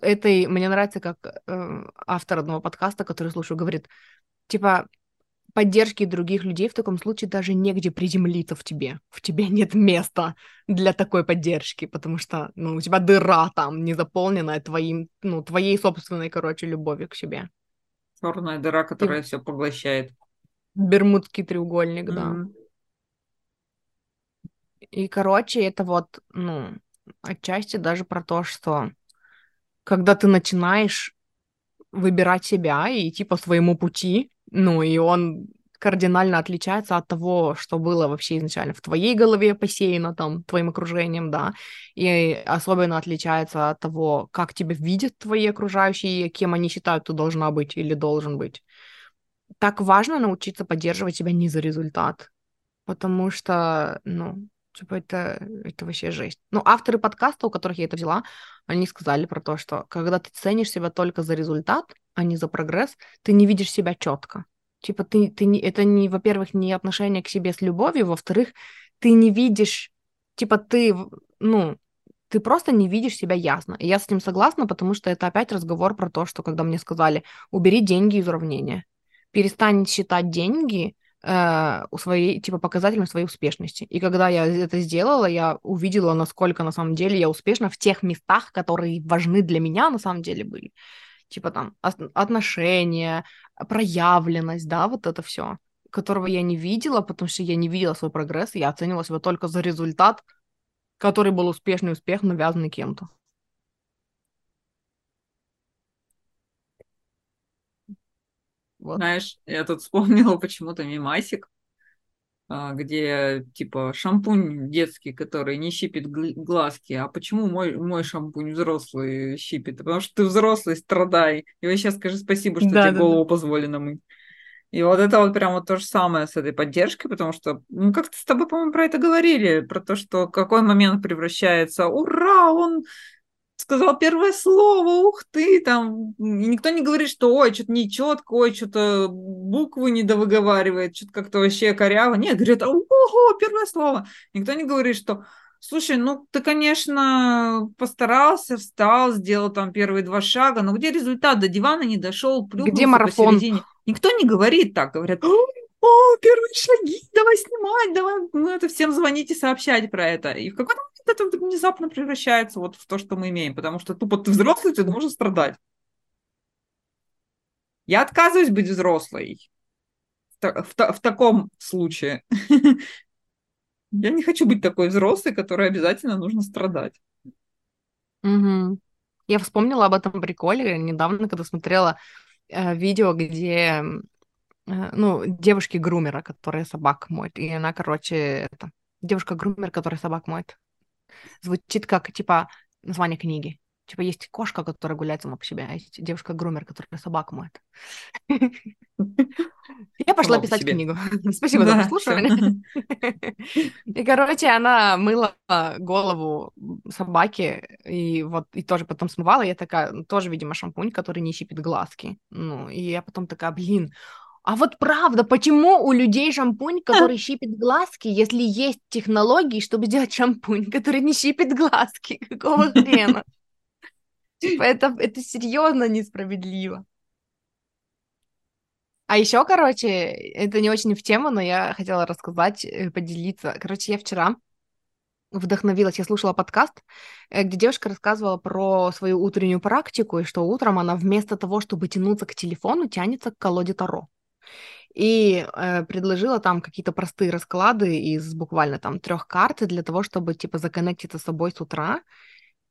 это мне нравится, как э, автор одного подкаста, который слушаю, говорит, типа, поддержки других людей в таком случае даже негде приземлиться в тебе. В тебе нет места для такой поддержки, потому что, ну, у тебя дыра там, не заполненная твоим, ну, твоей собственной, короче, любовью к себе. Черная дыра, которая И... все поглощает. Бермудский треугольник, mm-hmm. да. И, короче, это вот, ну, отчасти даже про то, что когда ты начинаешь выбирать себя и идти по своему пути, ну, и он кардинально отличается от того, что было вообще изначально в твоей голове посеяно там твоим окружением, да, и особенно отличается от того, как тебя видят твои окружающие, кем они считают, ты должна быть или должен быть. Так важно научиться поддерживать себя не за результат, потому что, ну, Типа, это, это вообще жесть. Ну, авторы подкаста, у которых я это взяла, они сказали про то, что когда ты ценишь себя только за результат, а не за прогресс, ты не видишь себя четко. Типа, ты, ты не, это не, во-первых, не отношение к себе с любовью, во-вторых, ты не видишь, типа, ты, ну, ты просто не видишь себя ясно. И я с этим согласна, потому что это опять разговор про то, что когда мне сказали, убери деньги из уравнения, перестань считать деньги, э, своей, типа, показателем своей успешности. И когда я это сделала, я увидела, насколько на самом деле я успешна в тех местах, которые важны для меня на самом деле были. Типа там отношения, проявленность, да, вот это все, которого я не видела, потому что я не видела свой прогресс, я оценивала себя только за результат, который был успешный успех, навязанный кем-то. Вот. Знаешь, я тут вспомнила почему-то мимасик, а, где типа шампунь детский, который не щипит глазки. А почему мой, мой шампунь взрослый щипит? Потому что ты взрослый, страдай. И вот сейчас скажи спасибо, что да, тебе да, голову да. позволено мыть. И вот это вот прям вот то же самое с этой поддержкой, потому что, ну, как-то с тобой, по-моему, про это говорили, про то, что какой момент превращается, ура, он сказал первое слово, ух ты, там, и никто не говорит, что, ой, что-то нечетко, ой, что-то буквы не довыговаривает, что-то как-то вообще коряво. Нет, говорят, ого, первое слово. Никто не говорит, что, слушай, ну, ты, конечно, постарался, встал, сделал там первые два шага, но где результат? До дивана не дошел, Где марафон? Посередине. Никто не говорит так, говорят, о, первые шаги, давай снимать, давай, ну, это всем звонить и сообщать про это. И в какой-то это внезапно превращается вот в то, что мы имеем, потому что тупо ты взрослый, ты должен страдать. Я отказываюсь быть взрослой в, в, в таком случае. Я не хочу быть такой взрослой, которой обязательно нужно страдать. Угу. Я вспомнила об этом приколе недавно, когда смотрела э, видео, где Э, ну, девушки-грумера, которая собак моет. И она, короче, это, девушка-грумер, которая собак моет. Звучит как, типа, название книги. Типа, есть кошка, которая гуляет сама по себе, а есть девушка-грумер, которая собак моет. Я пошла писать книгу. Спасибо за прослушивание. И, короче, она мыла голову собаки, и вот, и тоже потом смывала. Я такая, ну, тоже, видимо, шампунь, который не щипит глазки. Ну, и я потом такая, блин, а вот правда, почему у людей шампунь, который щипит глазки, если есть технологии, чтобы сделать шампунь, который не щипит глазки? Какого хрена? Типа, это, это серьезно несправедливо. А еще, короче, это не очень в тему, но я хотела рассказать, э, поделиться. Короче, я вчера вдохновилась, я слушала подкаст, э, где девушка рассказывала про свою утреннюю практику, и что утром она вместо того, чтобы тянуться к телефону, тянется к колоде Таро и э, предложила там какие-то простые расклады из буквально там трех карт для того, чтобы типа законнектиться с собой с утра.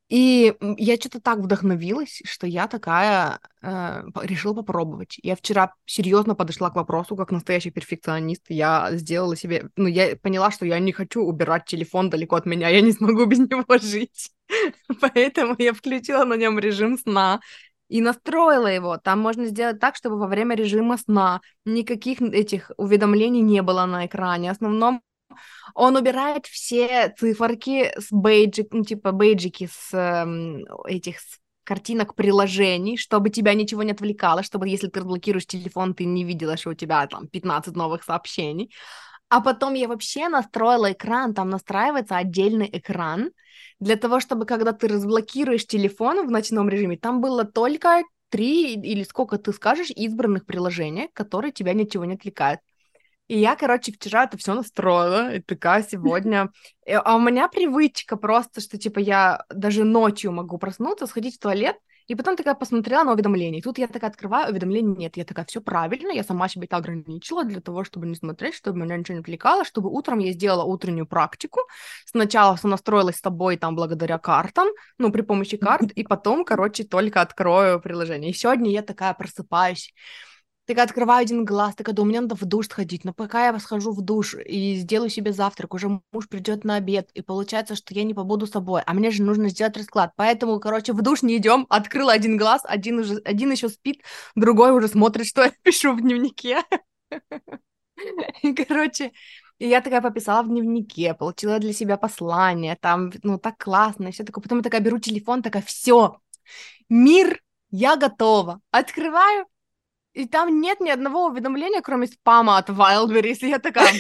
И я что-то так вдохновилась, что я такая э, решила попробовать. Я вчера серьезно подошла к вопросу, как настоящий перфекционист. Я сделала себе, ну я поняла, что я не хочу убирать телефон далеко от меня, я не смогу без него жить. Поэтому я включила на нем режим сна и настроила его. Там можно сделать так, чтобы во время режима сна никаких этих уведомлений не было на экране. В основном Он убирает все циферки с бейджик, ну, типа бейджики с э, этих с картинок приложений, чтобы тебя ничего не отвлекало, чтобы если ты разблокируешь телефон, ты не видела, что у тебя там 15 новых сообщений. А потом я вообще настроила экран, там настраивается отдельный экран, для того, чтобы когда ты разблокируешь телефон в ночном режиме, там было только три или сколько ты скажешь избранных приложений, которые тебя ничего не отвлекают. И я, короче, вчера это все настроила, и такая сегодня... Э, а у меня привычка просто, что, типа, я даже ночью могу проснуться, сходить в туалет, и потом такая посмотрела на уведомления. И тут я такая открываю, уведомлений нет. Я такая, все правильно, я сама себе это ограничила для того, чтобы не смотреть, чтобы меня ничего не отвлекало, чтобы утром я сделала утреннюю практику. Сначала настроилась с тобой там благодаря картам, ну, при помощи карт, и потом, короче, только открою приложение. И сегодня я такая просыпаюсь так открываю один глаз, такая думаю, мне надо в душ сходить. Но пока я схожу в душ и сделаю себе завтрак, уже муж придет на обед, и получается, что я не побуду собой. А мне же нужно сделать расклад. Поэтому, короче, в душ не идем. Открыла один глаз, один, уже, один еще спит, другой уже смотрит, что я пишу в дневнике. Короче, и я такая пописала в дневнике, получила для себя послание, там, ну, так классно, и все такое. Потом я такая беру телефон, такая, все, мир, я готова. Открываю, и там нет ни одного уведомления, кроме спама от Wildberries. И я такая...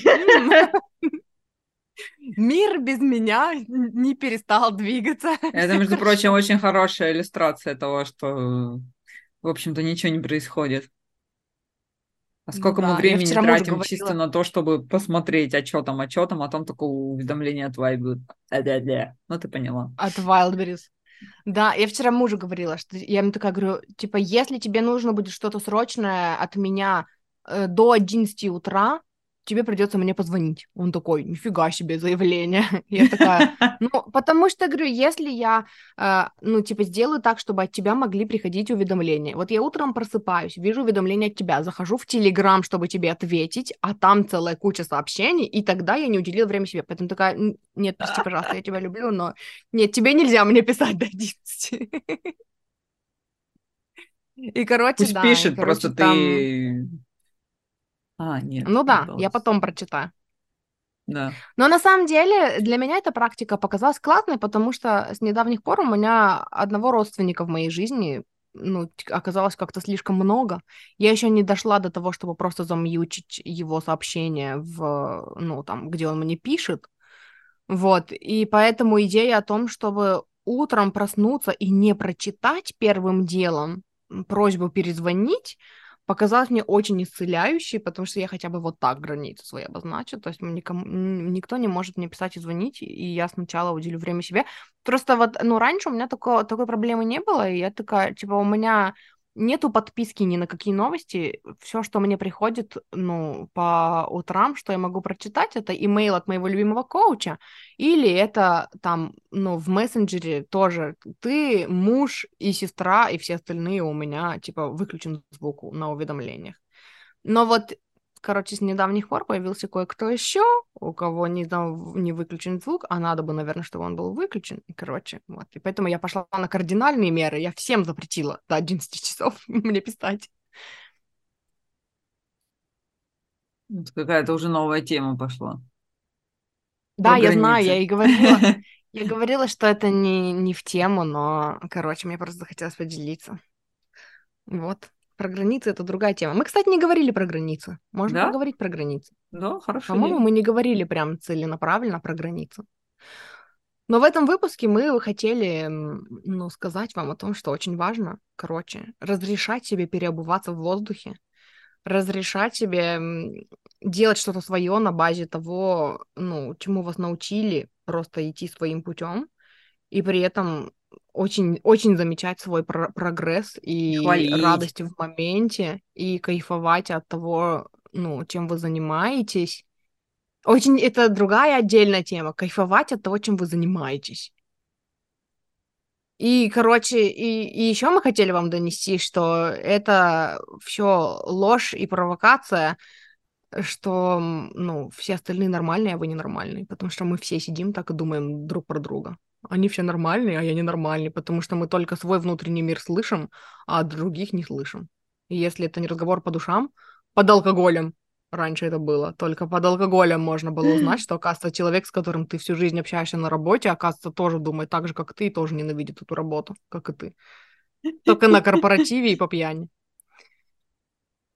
Мир без меня не перестал двигаться. Это, между прочим, очень хорошая иллюстрация того, что, в общем-то, ничего не происходит. А сколько да, мы времени тратим чисто на то, чтобы посмотреть, а что там, а что там, а там такое уведомление от Wildberries. Ну, ты поняла. От Wildberries. Да, я вчера мужу говорила, что я ему такая говорю, типа, если тебе нужно будет что-то срочное от меня э, до 11 утра, тебе придется мне позвонить. Он такой, нифига себе заявление. Я такая, ну, потому что, говорю, если я, э, ну, типа, сделаю так, чтобы от тебя могли приходить уведомления. Вот я утром просыпаюсь, вижу уведомление от тебя, захожу в Телеграм, чтобы тебе ответить, а там целая куча сообщений, и тогда я не уделила время себе. Поэтому такая, нет, прости, пожалуйста, я тебя люблю, но нет, тебе нельзя мне писать до 11. И, короче, Пусть да. пишет, и, короче, просто там... ты а, нет. Ну да, я потом прочитаю. Да. Но на самом деле для меня эта практика показалась классной, потому что с недавних пор у меня одного родственника в моей жизни ну, оказалось как-то слишком много. Я еще не дошла до того, чтобы просто замьючить его сообщение в, ну, там, где он мне пишет. Вот, и поэтому идея о том, чтобы утром проснуться и не прочитать первым делом просьбу перезвонить, показалось мне очень исцеляющей, потому что я хотя бы вот так границы свои обозначу, то есть никому, никто не может мне писать и звонить, и я сначала уделю время себе. Просто вот, ну, раньше у меня такого, такой проблемы не было, и я такая, типа, у меня нету подписки ни на какие новости. Все, что мне приходит, ну, по утрам, что я могу прочитать, это имейл от моего любимого коуча, или это там, ну, в мессенджере тоже ты, муж и сестра, и все остальные у меня, типа, выключен звук на уведомлениях. Но вот короче, с недавних пор появился кое-кто еще, у кого не, там, не выключен звук, а надо бы, наверное, чтобы он был выключен. И, короче, вот. И поэтому я пошла на кардинальные меры. Я всем запретила до 11 часов мне писать. Это какая-то уже новая тема пошла. Да, Про я границы. знаю, я и говорила. Я говорила, что это не, не в тему, но, короче, мне просто захотелось поделиться. Вот. Про границы это другая тема. Мы, кстати, не говорили про границы. Можно да? поговорить про границы. Да, хорошо. По-моему, мы не говорили прям целенаправленно про границы. Но в этом выпуске мы хотели ну, сказать вам о том, что очень важно, короче, разрешать себе переобуваться в воздухе, разрешать себе делать что-то свое на базе того, ну, чему вас научили, просто идти своим путем, и при этом очень, очень замечать свой про- прогресс и Хвалить. радость в моменте, и кайфовать от того, ну, чем вы занимаетесь. Очень это другая отдельная тема. Кайфовать от того, чем вы занимаетесь. И, короче, и, и еще мы хотели вам донести, что это все ложь и провокация, что, ну, все остальные нормальные, а вы ненормальные, потому что мы все сидим так и думаем друг про друга они все нормальные, а я ненормальный, потому что мы только свой внутренний мир слышим, а других не слышим. И если это не разговор по душам, под алкоголем, раньше это было. Только под алкоголем можно было узнать, что, оказывается, человек, с которым ты всю жизнь общаешься на работе, оказывается, тоже думает так же, как ты, и тоже ненавидит эту работу, как и ты. Только на корпоративе и по пьяни.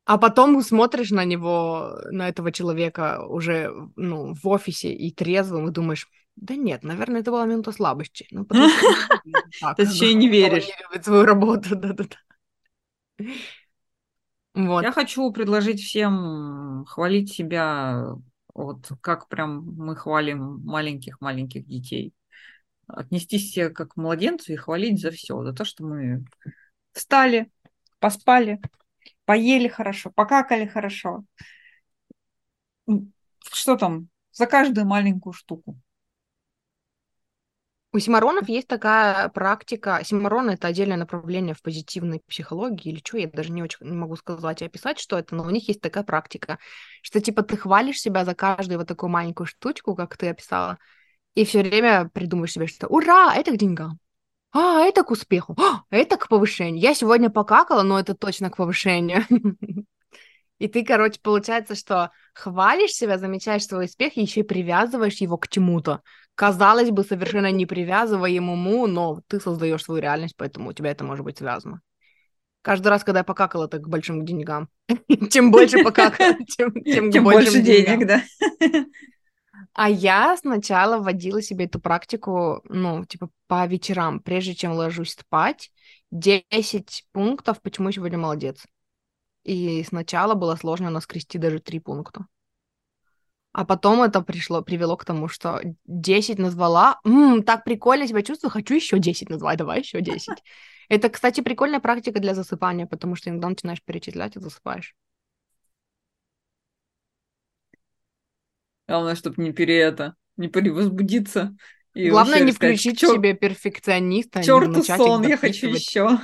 А потом смотришь на него, на этого человека уже ну, в офисе и трезвым, и думаешь, да нет, наверное, это была минута слабости. Ну, потому что... Ты еще и не веришь. Не любит свою работу, да-да-да. Вот. Я хочу предложить всем хвалить себя, вот как прям мы хвалим маленьких-маленьких детей. Отнестись себя как к младенцу и хвалить за все, за то, что мы встали, поспали, поели хорошо, покакали хорошо. Что там? За каждую маленькую штуку. У симаронов есть такая практика. Симарон — это отдельное направление в позитивной психологии или что, я даже не очень могу сказать и описать, что это, но у них есть такая практика, что типа ты хвалишь себя за каждую вот такую маленькую штучку, как ты описала, и все время придумываешь себе, что «Ура! Это к деньгам! А, это к успеху! А, это к повышению! Я сегодня покакала, но это точно к повышению!» И ты, короче, получается, что хвалишь себя, замечаешь свой успех и еще и привязываешь его к чему-то казалось бы, совершенно непривязываемому, но ты создаешь свою реальность, поэтому у тебя это может быть связано. Каждый раз, когда я покакала, это к большим деньгам. Чем больше покакала, тем больше денег, да. А я сначала вводила себе эту практику, ну, типа, по вечерам, прежде чем ложусь спать, 10 пунктов, почему сегодня молодец. И сначала было сложно наскрести даже 3 пункта. А потом это пришло, привело к тому, что 10 назвала. М-м, так прикольно себя чувствую, хочу еще 10 назвать, давай еще 10. Это, кстати, прикольная практика для засыпания, потому что иногда начинаешь перечислять и засыпаешь. Главное, чтобы не пере это, не перевозбудиться. И Главное не сказать, включить чер... себе перфекциониста. Черту сон, я хочу еще.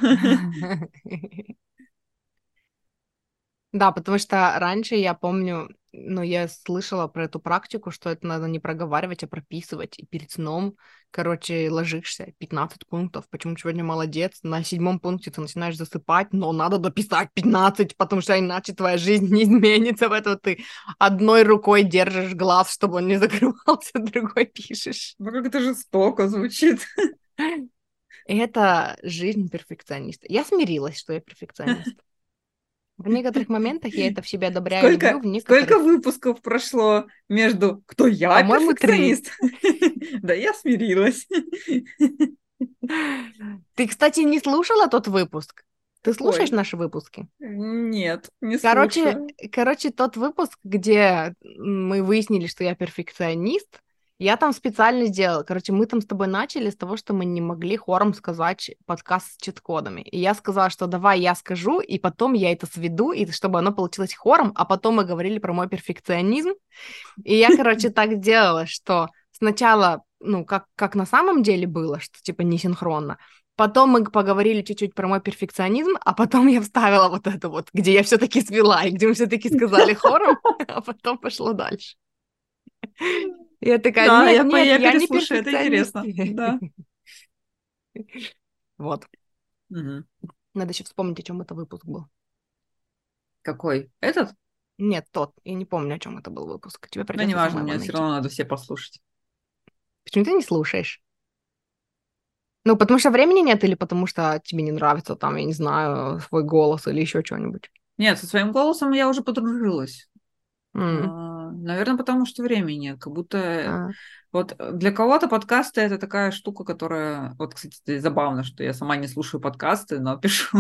Да, потому что раньше я помню, ну, я слышала про эту практику, что это надо не проговаривать, а прописывать. И перед сном, короче, ложишься, 15 пунктов. Почему сегодня молодец? На седьмом пункте ты начинаешь засыпать, но надо дописать 15, потому что иначе твоя жизнь не изменится. В это ты одной рукой держишь глаз, чтобы он не закрывался, другой пишешь. Ну, как это жестоко звучит. Это жизнь перфекциониста. Я смирилась, что я перфекционист. В некоторых моментах я это в себе одобряю. Сколько, люблю, некоторых... сколько выпусков прошло между «Кто я?» По-моему, перфекционист? Да я смирилась. Ты, кстати, не слушала тот выпуск? Ты слушаешь Ой. наши выпуски? Нет, не короче, слушаю. Короче, тот выпуск, где мы выяснили, что я перфекционист, я там специально сделала. Короче, мы там с тобой начали с того, что мы не могли хором сказать подкаст с чит-кодами. И я сказала, что давай я скажу, и потом я это сведу, и чтобы оно получилось хором, а потом мы говорили про мой перфекционизм. И я, короче, так делала, что сначала, ну, как, как на самом деле было, что типа не синхронно, Потом мы поговорили чуть-чуть про мой перфекционизм, а потом я вставила вот это вот, где я все-таки свела, и где мы все-таки сказали хором, а потом пошло дальше. Я такая, да, нет, я, нет, я, я не это интересно. Да. Вот. Угу. Надо еще вспомнить, о чем это выпуск был. Какой? Этот? Нет, тот. Я не помню, о чем это был выпуск. Тебе придется. Ну, неважно, мне все равно надо все послушать. Почему ты не слушаешь? Ну, потому что времени нет или потому что тебе не нравится там, я не знаю, свой голос или еще что-нибудь? Нет, со своим голосом я уже подружилась. Mm. Наверное, потому что времени нет. Как будто а. вот для кого-то подкасты это такая штука, которая. Вот, кстати, забавно, что я сама не слушаю подкасты, но пишу.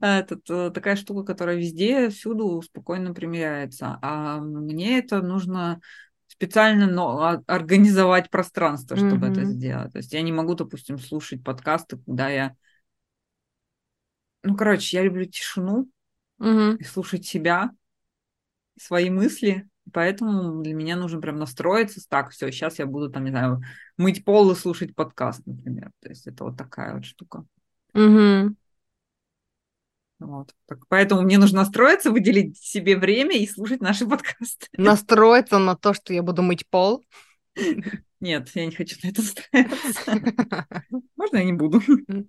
это э, такая штука, которая везде, всюду спокойно примеряется. А мне это нужно специально но, организовать пространство, чтобы mm-hmm. это сделать. То есть я не могу, допустим, слушать подкасты, когда я... Ну, короче, я люблю тишину mm-hmm. и слушать себя, свои мысли, поэтому для меня нужно прям настроиться, так, все, сейчас я буду там, не знаю, мыть пол и слушать подкаст, например. То есть это вот такая вот штука. Угу. Вот. Так, поэтому мне нужно настроиться, выделить себе время и слушать наши подкасты. Настроиться на то, что я буду мыть пол? Нет, я не хочу на это настраиваться. Можно я не буду?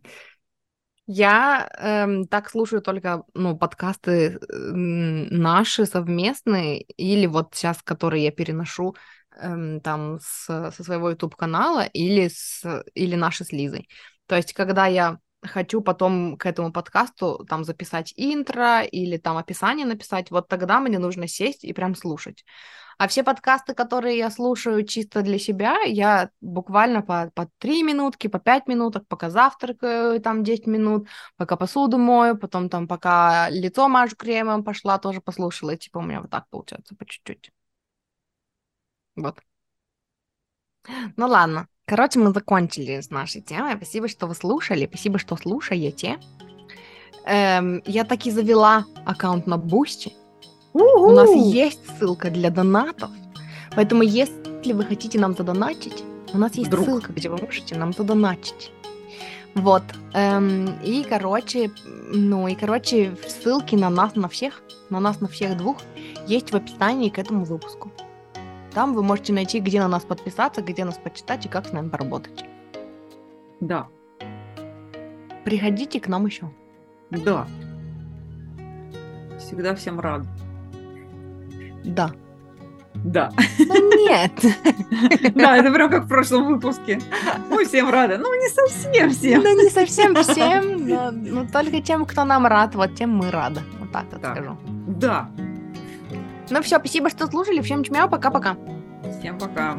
Я эм, так слушаю только, ну, подкасты наши совместные, или вот сейчас, которые я переношу эм, там с, со своего YouTube-канала, или, с, или наши с Лизой. То есть, когда я хочу потом к этому подкасту там записать интро или там описание написать, вот тогда мне нужно сесть и прям слушать. А все подкасты, которые я слушаю чисто для себя, я буквально по, по 3 минутки, по 5 минуток, пока завтракаю, там 10 минут, пока посуду мою, потом там пока лицо мажу кремом, пошла, тоже послушала. И типа у меня вот так получается, по чуть-чуть. Вот. Ну ладно. Короче, мы закончили с нашей темой. Спасибо, что вы слушали. Спасибо, что слушаете. Эм, я таки завела аккаунт на Boosty. У нас есть ссылка для донатов. Поэтому, если вы хотите нам задонатить, у нас есть Вдруг. ссылка, где вы можете нам задонатить. Вот. Эм, и, короче, ну и, короче, ссылки на нас на всех, на нас на всех двух, есть в описании к этому выпуску. Там вы можете найти, где на нас подписаться, где нас почитать и как с нами поработать. Да. Приходите к нам еще. Да. Всегда всем рад. Да. Да. нет. Да, это прям как в прошлом выпуске. Мы всем рады. Ну, не совсем всем. Ну, не совсем всем, но, но только тем, кто нам рад, вот тем мы рады. Вот так вот скажу. Да. Ну все, спасибо, что слушали. Всем чмяу, пока-пока. Всем пока.